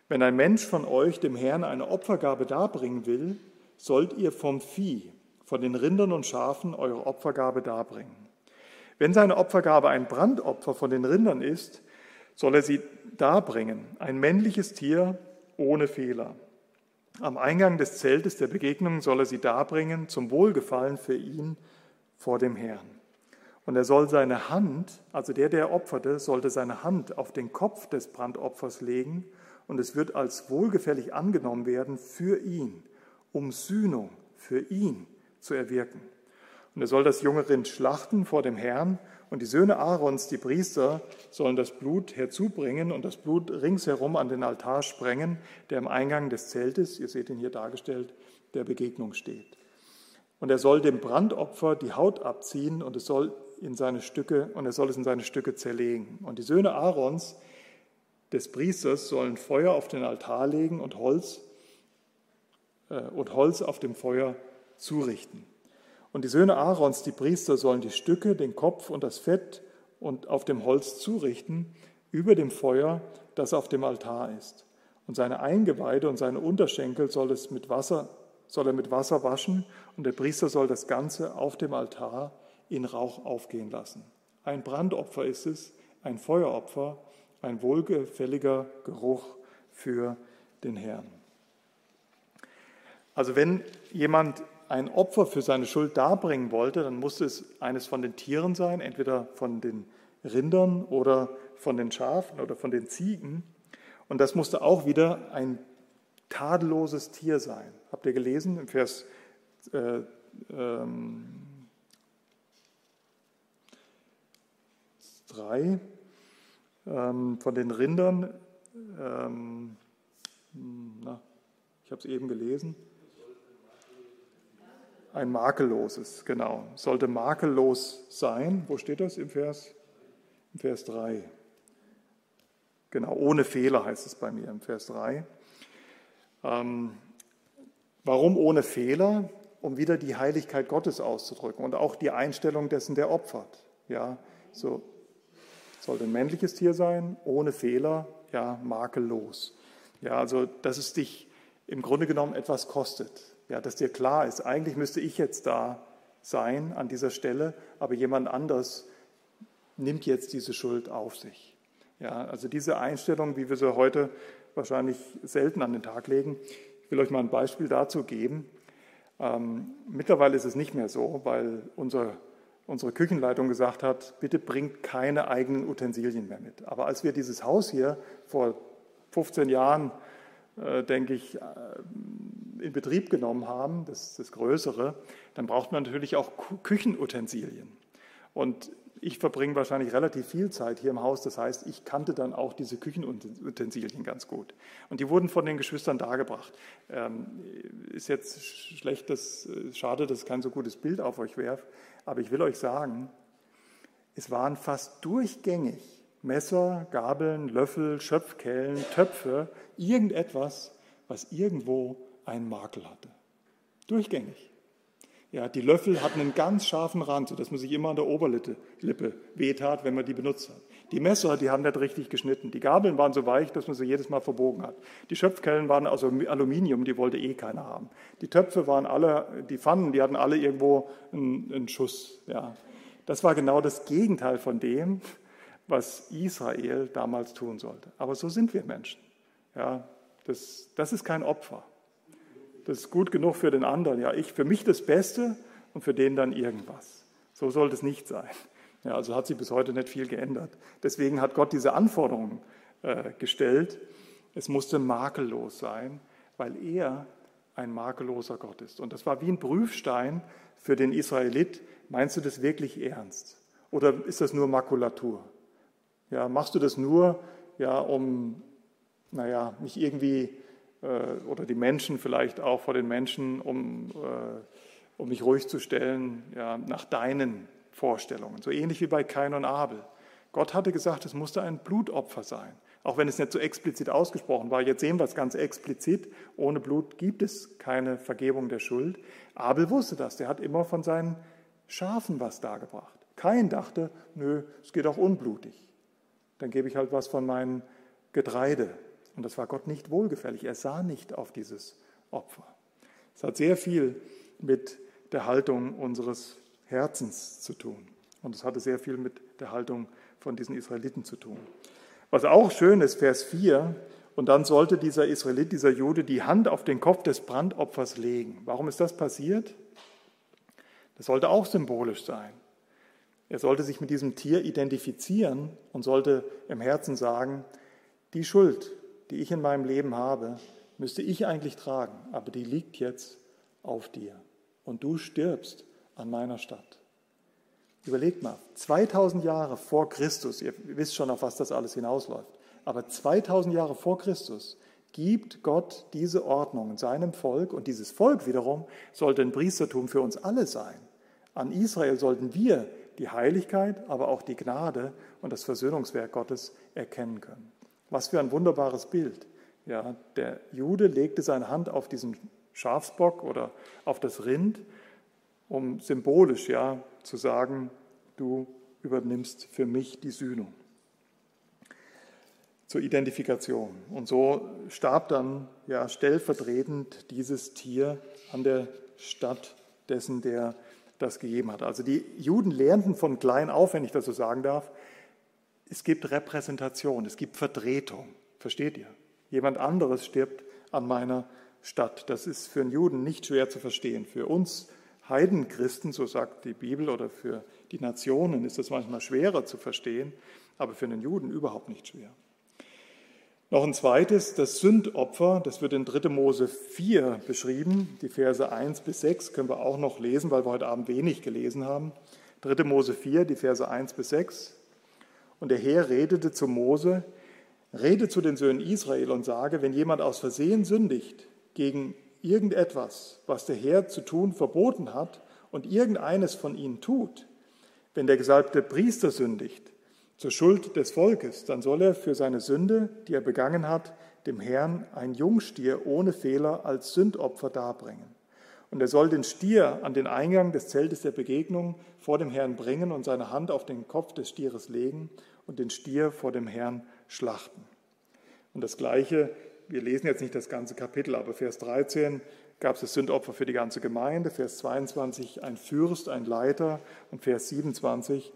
wenn ein Mensch von euch dem Herrn eine Opfergabe darbringen will, sollt ihr vom Vieh, von den Rindern und Schafen eure Opfergabe darbringen. Wenn seine Opfergabe ein Brandopfer von den Rindern ist, soll er sie darbringen, ein männliches Tier ohne Fehler. Am Eingang des Zeltes der Begegnung soll er sie darbringen zum Wohlgefallen für ihn vor dem Herrn. Und er soll seine Hand, also der, der opferte, sollte seine Hand auf den Kopf des Brandopfers legen und es wird als wohlgefällig angenommen werden für ihn, um Sühnung für ihn zu erwirken. Und er soll das junge Rind schlachten vor dem Herrn und die Söhne Aarons, die Priester, sollen das Blut herzubringen und das Blut ringsherum an den Altar sprengen, der am Eingang des Zeltes, ihr seht ihn hier dargestellt, der Begegnung steht. Und er soll dem Brandopfer die Haut abziehen und es soll in seine Stücke und er soll es in seine Stücke zerlegen. Und die Söhne Aarons des Priesters sollen Feuer auf den Altar legen und Holz äh, und Holz auf dem Feuer zurichten. Und die Söhne Aarons, die Priester, sollen die Stücke, den Kopf und das Fett und auf dem Holz zurichten über dem Feuer, das auf dem Altar ist. Und seine Eingeweide und seine Unterschenkel soll es mit Wasser soll er mit Wasser waschen und der Priester soll das Ganze auf dem Altar in Rauch aufgehen lassen. Ein Brandopfer ist es, ein Feueropfer, ein wohlgefälliger Geruch für den Herrn. Also wenn jemand ein Opfer für seine Schuld darbringen wollte, dann musste es eines von den Tieren sein, entweder von den Rindern oder von den Schafen oder von den Ziegen. Und das musste auch wieder ein tadelloses Tier sein. Habt ihr gelesen im Vers äh, ähm, 3 ähm, von den Rindern? Ähm, na, ich habe es eben gelesen. Ein makelloses, genau. Sollte makellos sein. Wo steht das im Vers? Im Vers 3. Genau, ohne Fehler heißt es bei mir im Vers 3. Ähm, warum ohne Fehler? Um wieder die Heiligkeit Gottes auszudrücken und auch die Einstellung dessen, der opfert. Ja, so sollte ein männliches Tier sein, ohne Fehler, ja, makellos. Ja, also, dass es dich im Grunde genommen etwas kostet. Ja, dass dir klar ist, eigentlich müsste ich jetzt da sein an dieser Stelle, aber jemand anders nimmt jetzt diese Schuld auf sich. Ja, also diese Einstellung, wie wir sie heute wahrscheinlich selten an den Tag legen. Ich will euch mal ein Beispiel dazu geben. Ähm, mittlerweile ist es nicht mehr so, weil unser, unsere Küchenleitung gesagt hat, bitte bringt keine eigenen Utensilien mehr mit. Aber als wir dieses Haus hier vor 15 Jahren, äh, denke ich, äh, in Betrieb genommen haben, das, das Größere, dann braucht man natürlich auch Küchenutensilien. Und ich verbringe wahrscheinlich relativ viel Zeit hier im Haus, das heißt, ich kannte dann auch diese Küchenutensilien ganz gut. Und die wurden von den Geschwistern dargebracht. Ähm, ist jetzt schlecht, dass, äh, schade, dass kein so gutes Bild auf euch werft, aber ich will euch sagen, es waren fast durchgängig Messer, Gabeln, Löffel, Schöpfkellen, Töpfe, irgendetwas, was irgendwo einen Makel hatte. Durchgängig. Ja, die Löffel hatten einen ganz scharfen Rand, sodass man sich immer an der Oberlippe Lippe wehtat, wenn man die benutzt hat. Die Messer, die haben nicht richtig geschnitten. Die Gabeln waren so weich, dass man sie jedes Mal verbogen hat. Die Schöpfkellen waren also Aluminium, die wollte eh keiner haben. Die Töpfe waren alle, die Pfannen, die hatten alle irgendwo einen, einen Schuss. Ja. Das war genau das Gegenteil von dem, was Israel damals tun sollte. Aber so sind wir Menschen. Ja, das, das ist kein Opfer das ist gut genug für den anderen. Ja, ich für mich das Beste und für den dann irgendwas. So soll das nicht sein. Ja, also hat sich bis heute nicht viel geändert. Deswegen hat Gott diese Anforderungen äh, gestellt. Es musste makellos sein, weil er ein makelloser Gott ist. Und das war wie ein Prüfstein für den Israelit. Meinst du das wirklich ernst? Oder ist das nur Makulatur? Ja, machst du das nur, ja, um, naja, mich irgendwie äh, oder die Menschen vielleicht auch vor den Menschen, um, äh, um mich ruhig zu stellen, ja, nach deinen Vorstellungen. So ähnlich wie bei Kain und Abel. Gott hatte gesagt, es musste ein Blutopfer sein. Auch wenn es nicht so explizit ausgesprochen war. Jetzt sehen wir es ganz explizit. Ohne Blut gibt es keine Vergebung der Schuld. Abel wusste das. Der hat immer von seinen Schafen was dargebracht. Kain dachte, nö, es geht auch unblutig. Dann gebe ich halt was von meinem Getreide und das war Gott nicht wohlgefällig. Er sah nicht auf dieses Opfer. Es hat sehr viel mit der Haltung unseres Herzens zu tun. Und es hatte sehr viel mit der Haltung von diesen Israeliten zu tun. Was auch schön ist, Vers 4, und dann sollte dieser Israelit, dieser Jude, die Hand auf den Kopf des Brandopfers legen. Warum ist das passiert? Das sollte auch symbolisch sein. Er sollte sich mit diesem Tier identifizieren und sollte im Herzen sagen, die Schuld, die ich in meinem Leben habe, müsste ich eigentlich tragen, aber die liegt jetzt auf dir. Und du stirbst an meiner Stadt. Überlegt mal, 2000 Jahre vor Christus, ihr wisst schon, auf was das alles hinausläuft, aber 2000 Jahre vor Christus gibt Gott diese Ordnung seinem Volk und dieses Volk wiederum sollte ein Priestertum für uns alle sein. An Israel sollten wir die Heiligkeit, aber auch die Gnade und das Versöhnungswerk Gottes erkennen können. Was für ein wunderbares Bild. Ja, der Jude legte seine Hand auf diesen Schafsbock oder auf das Rind, um symbolisch ja zu sagen, du übernimmst für mich die Sühnung. zur Identifikation. Und so starb dann ja stellvertretend dieses Tier an der Stadt dessen, der das gegeben hat. Also die Juden lernten von klein auf, wenn ich das so sagen darf, es gibt Repräsentation, es gibt Vertretung. Versteht ihr? Jemand anderes stirbt an meiner Stadt. Das ist für einen Juden nicht schwer zu verstehen. Für uns Heidenchristen, so sagt die Bibel, oder für die Nationen ist das manchmal schwerer zu verstehen, aber für einen Juden überhaupt nicht schwer. Noch ein zweites, das Sündopfer, das wird in 3. Mose 4 beschrieben. Die Verse 1 bis 6 können wir auch noch lesen, weil wir heute Abend wenig gelesen haben. 3. Mose 4, die Verse 1 bis 6. Und der Herr redete zu Mose, rede zu den Söhnen Israel und sage, wenn jemand aus Versehen sündigt gegen irgendetwas, was der Herr zu tun verboten hat, und irgendeines von ihnen tut, wenn der gesalbte Priester sündigt, zur Schuld des Volkes, dann soll er für seine Sünde, die er begangen hat, dem Herrn ein Jungstier ohne Fehler als Sündopfer darbringen. Und er soll den Stier an den Eingang des Zeltes der Begegnung vor dem Herrn bringen und seine Hand auf den Kopf des Stieres legen und den Stier vor dem Herrn schlachten. Und das Gleiche, wir lesen jetzt nicht das ganze Kapitel, aber Vers 13 gab es das Sündopfer für die ganze Gemeinde, Vers 22 ein Fürst, ein Leiter und Vers 27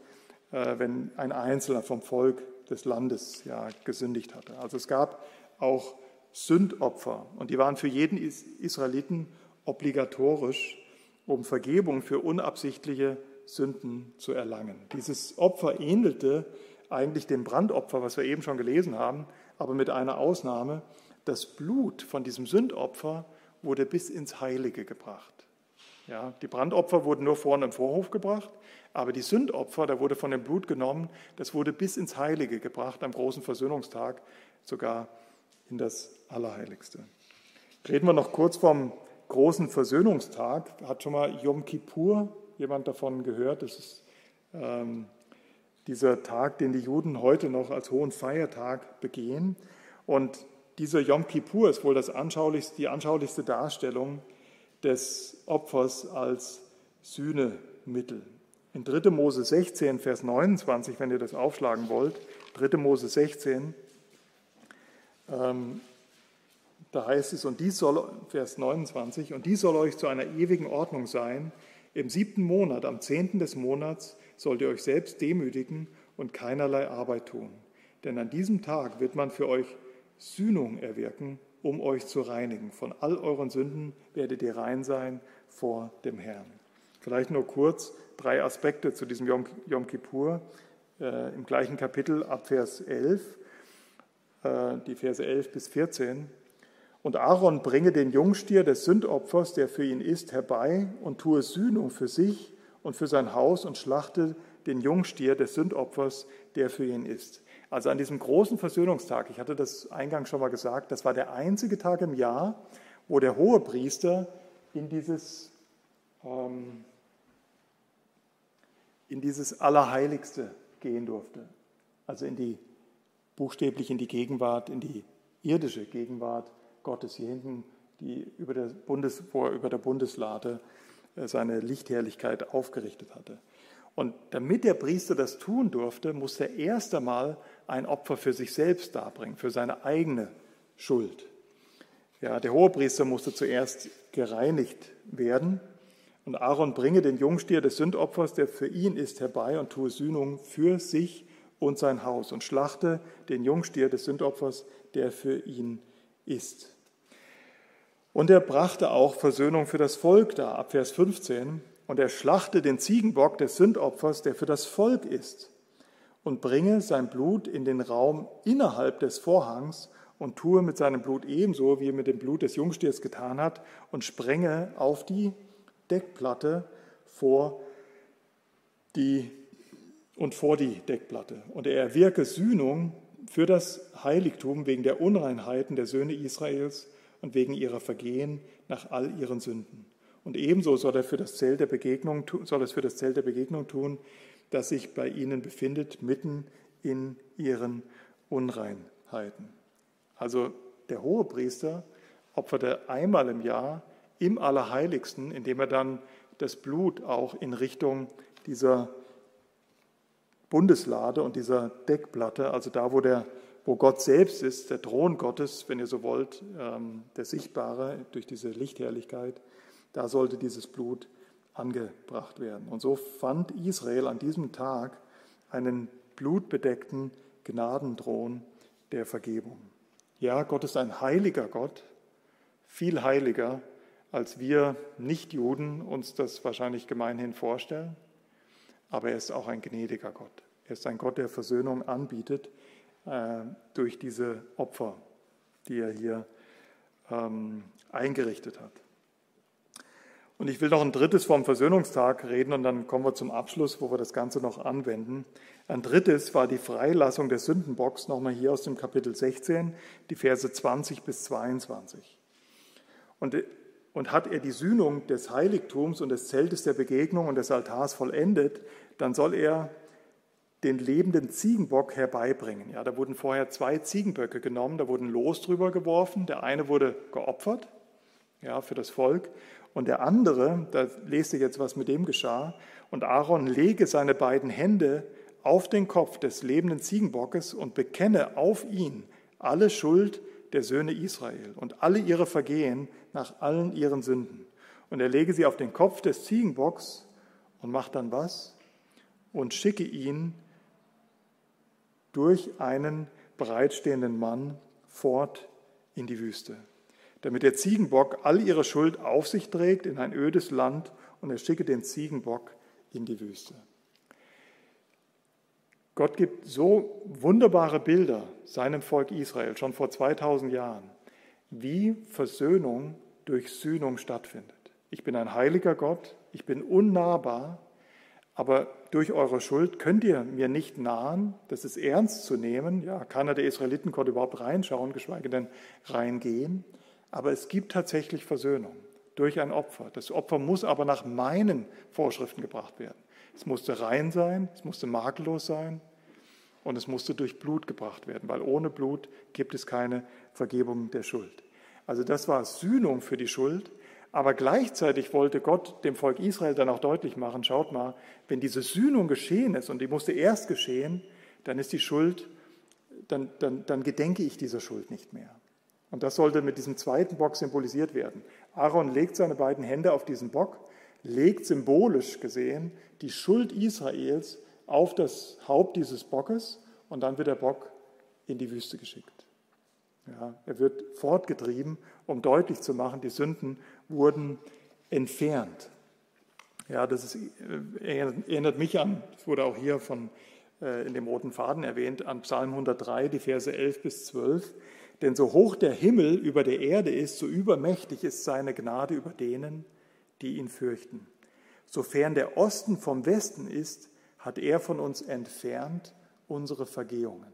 äh, wenn ein Einzelner vom Volk des Landes ja, gesündigt hatte. Also es gab auch Sündopfer und die waren für jeden Israeliten obligatorisch, um Vergebung für unabsichtliche Sünden zu erlangen. Dieses Opfer ähnelte eigentlich dem Brandopfer, was wir eben schon gelesen haben, aber mit einer Ausnahme. Das Blut von diesem Sündopfer wurde bis ins Heilige gebracht. Ja, die Brandopfer wurden nur vorne im Vorhof gebracht, aber die Sündopfer, da wurde von dem Blut genommen, das wurde bis ins Heilige gebracht, am großen Versöhnungstag, sogar in das Allerheiligste. Reden wir noch kurz vom großen Versöhnungstag. Hat schon mal Yom Kippur jemand davon gehört? Das ist ähm, dieser Tag, den die Juden heute noch als hohen Feiertag begehen. Und dieser Yom Kippur ist wohl anschaulichste, die anschaulichste Darstellung des Opfers als Sühnemittel. In 3. Mose 16, Vers 29, wenn ihr das aufschlagen wollt, 3. Mose 16, ähm, da heißt es, und dies soll, Vers 29, und dies soll euch zu einer ewigen Ordnung sein. Im siebten Monat, am zehnten des Monats, sollt ihr euch selbst demütigen und keinerlei Arbeit tun. Denn an diesem Tag wird man für euch Sühnung erwirken um euch zu reinigen. Von all euren Sünden werdet ihr rein sein vor dem Herrn. Vielleicht nur kurz drei Aspekte zu diesem Yom, Yom Kippur äh, im gleichen Kapitel ab Vers 11, äh, die Verse 11 bis 14. Und Aaron bringe den Jungstier des Sündopfers, der für ihn ist, herbei und tue Sühnung für sich und für sein Haus und schlachte den Jungstier des Sündopfers, der für ihn ist. Also an diesem großen Versöhnungstag, ich hatte das eingangs schon mal gesagt, das war der einzige Tag im Jahr, wo der hohe Priester in dieses, ähm, in dieses Allerheiligste gehen durfte. Also in die, buchstäblich in die Gegenwart, in die irdische Gegenwart Gottes hier hinten, die über der Bundes, wo er über der Bundeslade äh, seine Lichtherrlichkeit aufgerichtet hatte. Und damit der Priester das tun durfte, musste er erst einmal ein Opfer für sich selbst darbringen, für seine eigene Schuld. Ja, der Hohepriester musste zuerst gereinigt werden. Und Aaron bringe den Jungstier des Sündopfers, der für ihn ist, herbei und tue Sühnung für sich und sein Haus und schlachte den Jungstier des Sündopfers, der für ihn ist. Und er brachte auch Versöhnung für das Volk da, ab Vers 15. Und er schlachte den Ziegenbock des Sündopfers, der für das Volk ist und bringe sein Blut in den Raum innerhalb des Vorhangs und tue mit seinem Blut ebenso, wie er mit dem Blut des Jungstiers getan hat, und sprenge auf die Deckplatte vor die und vor die Deckplatte. Und er erwirke Sühnung für das Heiligtum wegen der Unreinheiten der Söhne Israels und wegen ihrer Vergehen nach all ihren Sünden. Und ebenso soll er für das Zelt der Begegnung soll es für das Zelt der Begegnung tun, das sich bei ihnen befindet, mitten in ihren Unreinheiten. Also der Hohepriester opferte einmal im Jahr im Allerheiligsten, indem er dann das Blut auch in Richtung dieser Bundeslade und dieser Deckplatte, also da, wo der wo Gott selbst ist, der Thron Gottes, wenn ihr so wollt, ähm, der Sichtbare durch diese Lichtherrlichkeit, da sollte dieses Blut angebracht werden. Und so fand Israel an diesem Tag einen blutbedeckten Gnadenthron der Vergebung. Ja, Gott ist ein heiliger Gott, viel heiliger, als wir Nichtjuden uns das wahrscheinlich gemeinhin vorstellen. Aber er ist auch ein gnädiger Gott. Er ist ein Gott, der Versöhnung anbietet äh, durch diese Opfer, die er hier ähm, eingerichtet hat. Und ich will noch ein drittes vom Versöhnungstag reden und dann kommen wir zum Abschluss, wo wir das Ganze noch anwenden. Ein drittes war die Freilassung der Sündenbox, nochmal hier aus dem Kapitel 16, die Verse 20 bis 22. Und, und hat er die Sühnung des Heiligtums und des Zeltes der Begegnung und des Altars vollendet, dann soll er den lebenden Ziegenbock herbeibringen. Ja, da wurden vorher zwei Ziegenböcke genommen, da wurden Los drüber geworfen. Der eine wurde geopfert ja, für das Volk und der andere, da lest ihr jetzt, was mit dem geschah. Und Aaron lege seine beiden Hände auf den Kopf des lebenden Ziegenbockes und bekenne auf ihn alle Schuld der Söhne Israel und alle ihre Vergehen nach allen ihren Sünden. Und er lege sie auf den Kopf des Ziegenbocks und macht dann was? Und schicke ihn durch einen bereitstehenden Mann fort in die Wüste, damit der Ziegenbock all ihre Schuld auf sich trägt in ein ödes Land und er schicke den Ziegenbock in die Wüste. Gott gibt so wunderbare Bilder seinem Volk Israel schon vor 2000 Jahren, wie Versöhnung durch Sühnung stattfindet. Ich bin ein heiliger Gott, ich bin unnahbar, aber durch eure Schuld könnt ihr mir nicht nahen, das ist ernst zu nehmen. Ja, keiner der Israeliten konnte überhaupt reinschauen, geschweige denn reingehen. Aber es gibt tatsächlich Versöhnung durch ein Opfer. Das Opfer muss aber nach meinen Vorschriften gebracht werden. Es musste rein sein, es musste makellos sein und es musste durch Blut gebracht werden, weil ohne Blut gibt es keine Vergebung der Schuld. Also das war Sühnung für die Schuld, aber gleichzeitig wollte Gott dem Volk Israel dann auch deutlich machen, schaut mal, wenn diese Sühnung geschehen ist und die musste erst geschehen, dann ist die Schuld, dann, dann, dann gedenke ich dieser Schuld nicht mehr. Und das sollte mit diesem zweiten Bock symbolisiert werden. Aaron legt seine beiden Hände auf diesen Bock, legt symbolisch gesehen die Schuld Israels auf das Haupt dieses Bockes und dann wird der Bock in die Wüste geschickt. Ja, er wird fortgetrieben, um deutlich zu machen, die Sünden wurden entfernt. Ja, das ist, äh, erinnert mich an, das wurde auch hier von, äh, in dem roten Faden erwähnt, an Psalm 103, die Verse 11 bis 12. Denn so hoch der Himmel über der Erde ist, so übermächtig ist seine Gnade über denen, die ihn fürchten. Sofern der Osten vom Westen ist, hat er von uns entfernt unsere Vergehungen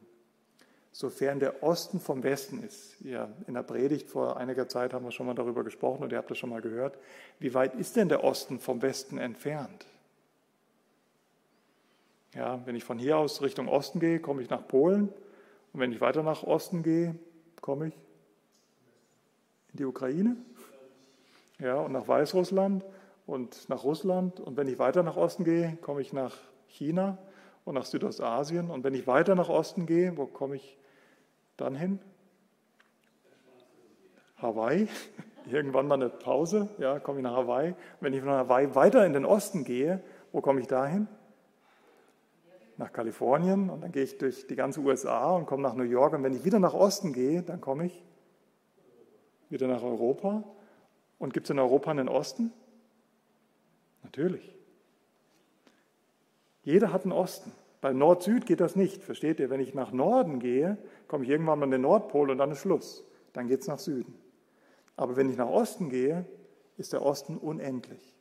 sofern der Osten vom Westen ist. Ja, in der Predigt vor einiger Zeit haben wir schon mal darüber gesprochen und ihr habt das schon mal gehört. Wie weit ist denn der Osten vom Westen entfernt? Ja, wenn ich von hier aus Richtung Osten gehe, komme ich nach Polen. Und wenn ich weiter nach Osten gehe, komme ich in die Ukraine. Ja, und nach Weißrussland und nach Russland. Und wenn ich weiter nach Osten gehe, komme ich nach China und nach Südostasien. Und wenn ich weiter nach Osten gehe, wo komme ich dann hin? Hawaii. Irgendwann mal eine Pause, ja, komme ich nach Hawaii. Wenn ich von Hawaii weiter in den Osten gehe, wo komme ich dahin? Nach Kalifornien und dann gehe ich durch die ganze USA und komme nach New York. Und wenn ich wieder nach Osten gehe, dann komme ich wieder nach Europa. Und gibt es in Europa einen Osten? Natürlich. Jeder hat einen Osten. Bei Nord-Süd geht das nicht, versteht ihr? Wenn ich nach Norden gehe, komme ich irgendwann mal an den Nordpol und dann ist Schluss. Dann geht es nach Süden. Aber wenn ich nach Osten gehe, ist der Osten unendlich.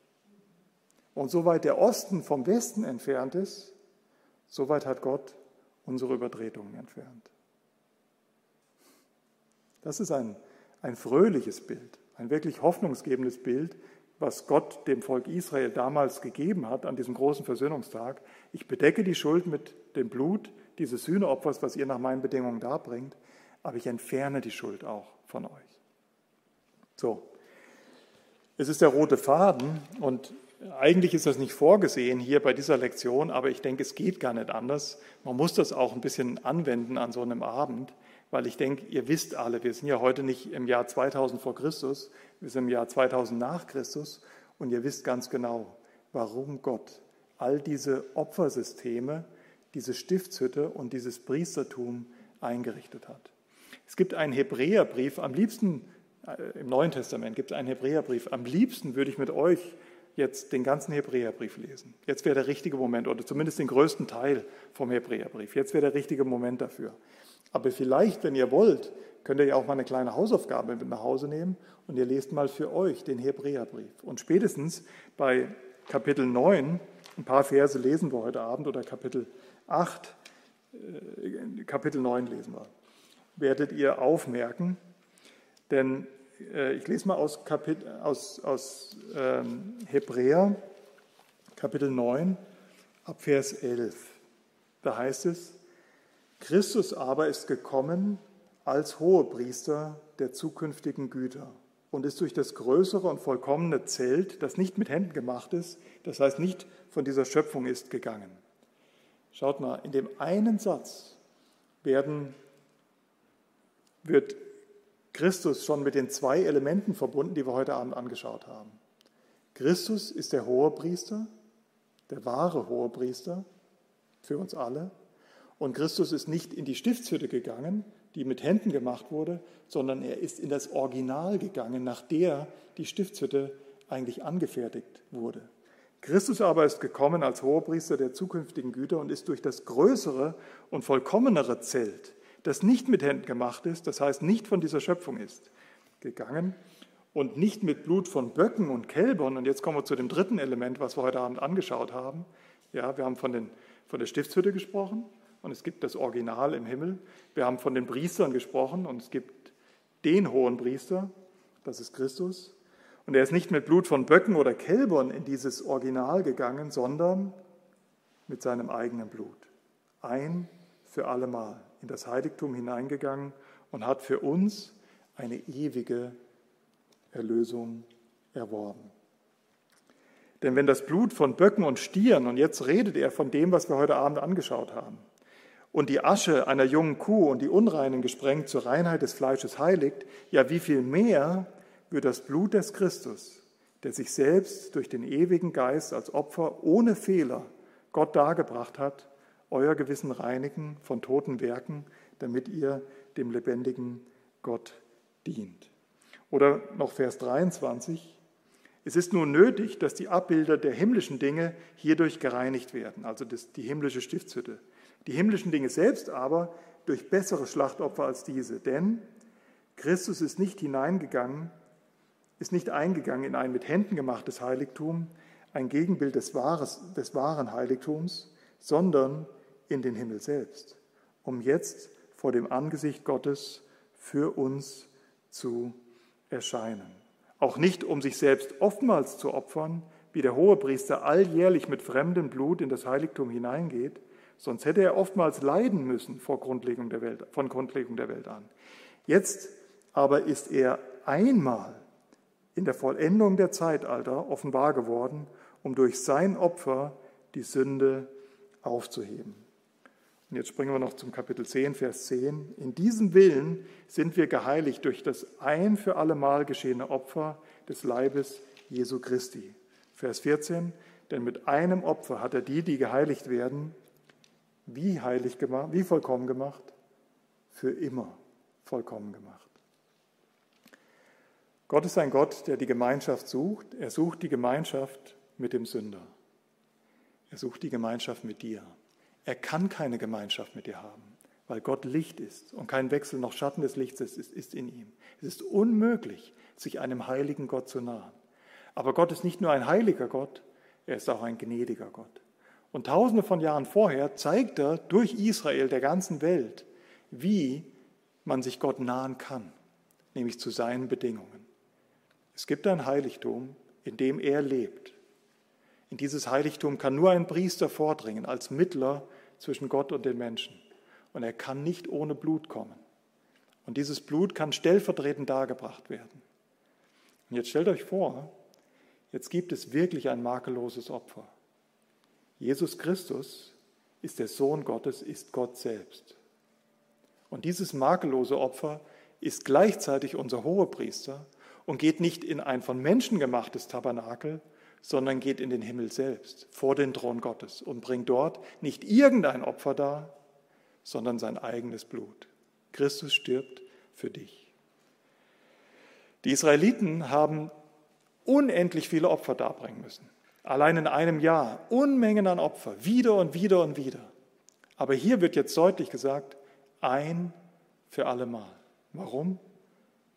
Und soweit der Osten vom Westen entfernt ist, soweit hat Gott unsere Übertretungen entfernt. Das ist ein, ein fröhliches Bild, ein wirklich hoffnungsgebendes Bild, was Gott dem Volk Israel damals gegeben hat an diesem großen Versöhnungstag. Ich bedecke die Schuld mit dem Blut dieses Sühneopfers, was ihr nach meinen Bedingungen darbringt, aber ich entferne die Schuld auch von euch. So, es ist der rote Faden und eigentlich ist das nicht vorgesehen hier bei dieser Lektion, aber ich denke, es geht gar nicht anders. Man muss das auch ein bisschen anwenden an so einem Abend, weil ich denke, ihr wisst alle, wir sind ja heute nicht im Jahr 2000 vor Christus, wir sind im Jahr 2000 nach Christus und ihr wisst ganz genau, warum Gott all diese Opfersysteme, diese Stiftshütte und dieses Priestertum eingerichtet hat. Es gibt einen Hebräerbrief, am liebsten äh, im Neuen Testament gibt es einen Hebräerbrief, am liebsten würde ich mit euch jetzt den ganzen Hebräerbrief lesen. Jetzt wäre der richtige Moment, oder zumindest den größten Teil vom Hebräerbrief. Jetzt wäre der richtige Moment dafür. Aber vielleicht, wenn ihr wollt, könnt ihr ja auch mal eine kleine Hausaufgabe mit nach Hause nehmen und ihr lest mal für euch den Hebräerbrief. Und spätestens bei Kapitel 9, ein paar Verse lesen wir heute Abend, oder Kapitel 8, äh, Kapitel 9 lesen wir, werdet ihr aufmerken, denn ich lese mal aus, Kapit aus, aus ähm, Hebräer, Kapitel 9, ab Vers 11. Da heißt es, Christus aber ist gekommen als Hohepriester der zukünftigen Güter und ist durch das größere und vollkommene Zelt, das nicht mit Händen gemacht ist, das heißt nicht von dieser Schöpfung ist, gegangen. Schaut mal, in dem einen Satz werden, wird Christus schon mit den zwei Elementen verbunden, die wir heute Abend angeschaut haben. Christus ist der Hohepriester, der wahre Hohepriester für uns alle. Und Christus ist nicht in die Stiftshütte gegangen, die mit Händen gemacht wurde, sondern er ist in das Original gegangen, nach der die Stiftshütte eigentlich angefertigt wurde. Christus aber ist gekommen als Hohepriester der zukünftigen Güter und ist durch das größere und vollkommenere Zelt, das nicht mit Händen gemacht ist, das heißt nicht von dieser Schöpfung ist, gegangen und nicht mit Blut von Böcken und Kälbern. Und jetzt kommen wir zu dem dritten Element, was wir heute Abend angeschaut haben. Ja, wir haben von, den, von der Stiftshütte gesprochen und es gibt das Original im Himmel. Wir haben von den Priestern gesprochen und es gibt den hohen Priester, das ist Christus. Und er ist nicht mit Blut von Böcken oder Kälbern in dieses Original gegangen, sondern mit seinem eigenen Blut. Ein für allemal in das Heiligtum hineingegangen und hat für uns eine ewige Erlösung erworben. Denn wenn das Blut von Böcken und Stieren, und jetzt redet er von dem, was wir heute Abend angeschaut haben, und die Asche einer jungen Kuh und die Unreinen gesprengt zur Reinheit des Fleisches heiligt, ja wie viel mehr wird das Blut des Christus, der sich selbst durch den ewigen Geist als Opfer ohne Fehler Gott dargebracht hat, euer Gewissen reinigen von toten Werken, damit ihr dem lebendigen Gott dient. Oder noch Vers 23. Es ist nun nötig, dass die Abbilder der himmlischen Dinge hierdurch gereinigt werden, also die himmlische Stiftshütte. Die himmlischen Dinge selbst aber durch bessere Schlachtopfer als diese. Denn Christus ist nicht hineingegangen, ist nicht eingegangen in ein mit Händen gemachtes Heiligtum, ein Gegenbild des, Wahres, des wahren Heiligtums, sondern in den Himmel selbst, um jetzt vor dem Angesicht Gottes für uns zu erscheinen. Auch nicht, um sich selbst oftmals zu opfern, wie der Hohepriester alljährlich mit fremdem Blut in das Heiligtum hineingeht, sonst hätte er oftmals leiden müssen vor Grundlegung der Welt, von Grundlegung der Welt an. Jetzt aber ist er einmal in der Vollendung der Zeitalter offenbar geworden, um durch sein Opfer die Sünde aufzuheben. Und jetzt springen wir noch zum Kapitel 10, Vers 10. In diesem Willen sind wir geheiligt durch das ein für allemal geschehene Opfer des Leibes Jesu Christi. Vers 14. Denn mit einem Opfer hat er die, die geheiligt werden, wie heilig gemacht, wie vollkommen gemacht? Für immer vollkommen gemacht. Gott ist ein Gott, der die Gemeinschaft sucht. Er sucht die Gemeinschaft mit dem Sünder. Er sucht die Gemeinschaft mit dir. Er kann keine Gemeinschaft mit dir haben, weil Gott Licht ist und kein Wechsel noch Schatten des Lichts ist, ist in ihm. Es ist unmöglich, sich einem heiligen Gott zu nahen. Aber Gott ist nicht nur ein heiliger Gott, er ist auch ein gnädiger Gott. Und tausende von Jahren vorher zeigt er durch Israel der ganzen Welt, wie man sich Gott nahen kann, nämlich zu seinen Bedingungen. Es gibt ein Heiligtum, in dem er lebt. In dieses Heiligtum kann nur ein Priester vordringen als Mittler zwischen Gott und den Menschen. Und er kann nicht ohne Blut kommen. Und dieses Blut kann stellvertretend dargebracht werden. Und jetzt stellt euch vor, jetzt gibt es wirklich ein makelloses Opfer. Jesus Christus ist der Sohn Gottes, ist Gott selbst. Und dieses makellose Opfer ist gleichzeitig unser Hohepriester und geht nicht in ein von Menschen gemachtes Tabernakel, sondern geht in den Himmel selbst, vor den Thron Gottes und bringt dort nicht irgendein Opfer dar, sondern sein eigenes Blut. Christus stirbt für dich. Die Israeliten haben unendlich viele Opfer darbringen müssen. Allein in einem Jahr Unmengen an Opfer, wieder und wieder und wieder. Aber hier wird jetzt deutlich gesagt, ein für allemal. Warum?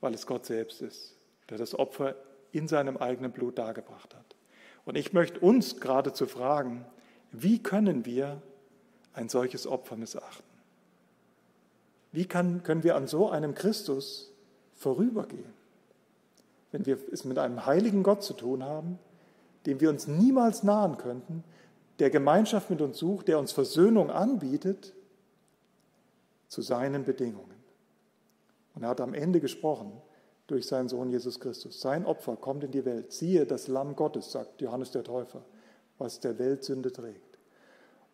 Weil es Gott selbst ist, der das Opfer in seinem eigenen Blut dargebracht hat. Und ich möchte uns geradezu fragen, wie können wir ein solches Opfer missachten? Wie kann, können wir an so einem Christus vorübergehen? Wenn wir es mit einem heiligen Gott zu tun haben, dem wir uns niemals nahen könnten, der Gemeinschaft mit uns sucht, der uns Versöhnung anbietet, zu seinen Bedingungen. Und er hat am Ende gesprochen durch seinen Sohn Jesus Christus. Sein Opfer kommt in die Welt. Siehe das Lamm Gottes, sagt Johannes der Täufer, was der Welt Sünde trägt.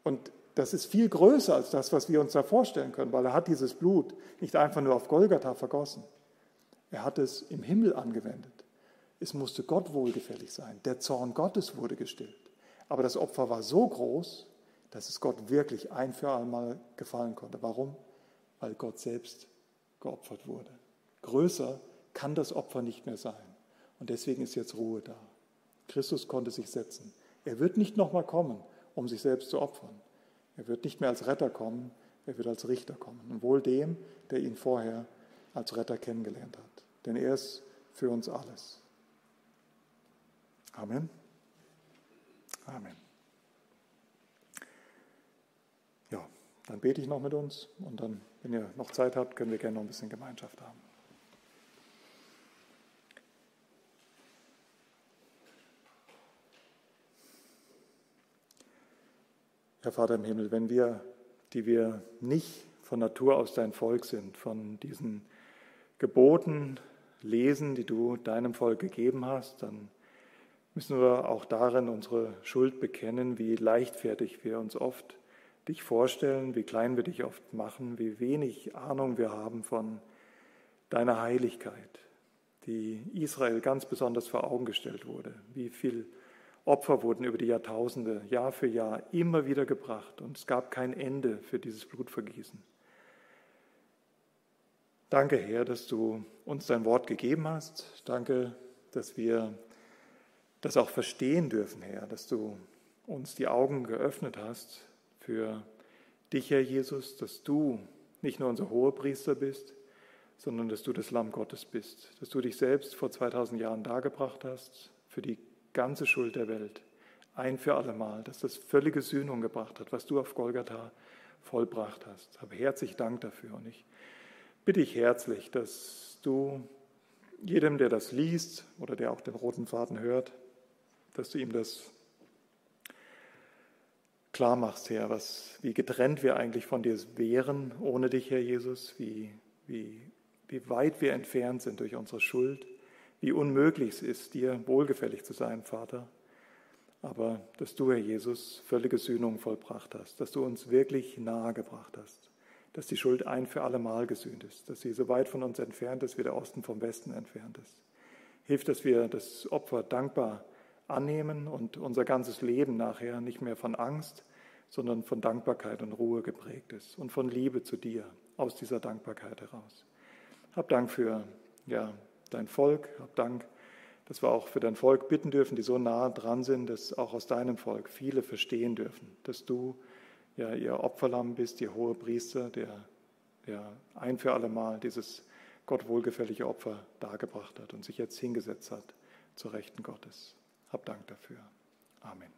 Und das ist viel größer als das, was wir uns da vorstellen können, weil er hat dieses Blut nicht einfach nur auf Golgatha vergossen. Er hat es im Himmel angewendet. Es musste Gott wohlgefällig sein. Der Zorn Gottes wurde gestillt. Aber das Opfer war so groß, dass es Gott wirklich ein für einmal gefallen konnte. Warum? Weil Gott selbst geopfert wurde. Größer kann das Opfer nicht mehr sein. Und deswegen ist jetzt Ruhe da. Christus konnte sich setzen. Er wird nicht nochmal kommen, um sich selbst zu opfern. Er wird nicht mehr als Retter kommen, er wird als Richter kommen. Und wohl dem, der ihn vorher als Retter kennengelernt hat. Denn er ist für uns alles. Amen. Amen. Ja, dann bete ich noch mit uns und dann, wenn ihr noch Zeit habt, können wir gerne noch ein bisschen Gemeinschaft haben. Herr Vater im Himmel, wenn wir, die wir nicht von Natur aus dein Volk sind, von diesen Geboten lesen, die du deinem Volk gegeben hast, dann müssen wir auch darin unsere Schuld bekennen, wie leichtfertig wir uns oft dich vorstellen, wie klein wir dich oft machen, wie wenig Ahnung wir haben von deiner Heiligkeit, die Israel ganz besonders vor Augen gestellt wurde, wie viel Opfer wurden über die Jahrtausende, Jahr für Jahr immer wieder gebracht und es gab kein Ende für dieses Blutvergießen. Danke, Herr, dass du uns dein Wort gegeben hast. Danke, dass wir das auch verstehen dürfen, Herr, dass du uns die Augen geöffnet hast für dich, Herr Jesus, dass du nicht nur unser Hohepriester bist, sondern dass du das Lamm Gottes bist, dass du dich selbst vor 2000 Jahren dargebracht hast für die ganze Schuld der Welt, ein für allemal, dass das völlige Sühnung gebracht hat, was du auf Golgatha vollbracht hast. Habe herzlich Dank dafür und ich bitte ich herzlich, dass du jedem, der das liest oder der auch den roten Faden hört, dass du ihm das klar machst, Herr, was, wie getrennt wir eigentlich von dir wären ohne dich, Herr Jesus, wie, wie, wie weit wir entfernt sind durch unsere Schuld wie unmöglich es ist, dir wohlgefällig zu sein, Vater. Aber dass du, Herr Jesus, völlige Sühnung vollbracht hast, dass du uns wirklich nahe gebracht hast, dass die Schuld ein für alle Mal gesühnt ist, dass sie so weit von uns entfernt ist, wie der Osten vom Westen entfernt ist. Hilf, dass wir das Opfer dankbar annehmen und unser ganzes Leben nachher nicht mehr von Angst, sondern von Dankbarkeit und Ruhe geprägt ist und von Liebe zu dir aus dieser Dankbarkeit heraus. Hab Dank für ja, dein Volk. Hab Dank, dass wir auch für dein Volk bitten dürfen, die so nah dran sind, dass auch aus deinem Volk viele verstehen dürfen, dass du ja ihr Opferlamm bist, ihr hohe Priester, der, der ein für alle Mal dieses Gott wohlgefällige Opfer dargebracht hat und sich jetzt hingesetzt hat zur Rechten Gottes. Hab Dank dafür. Amen.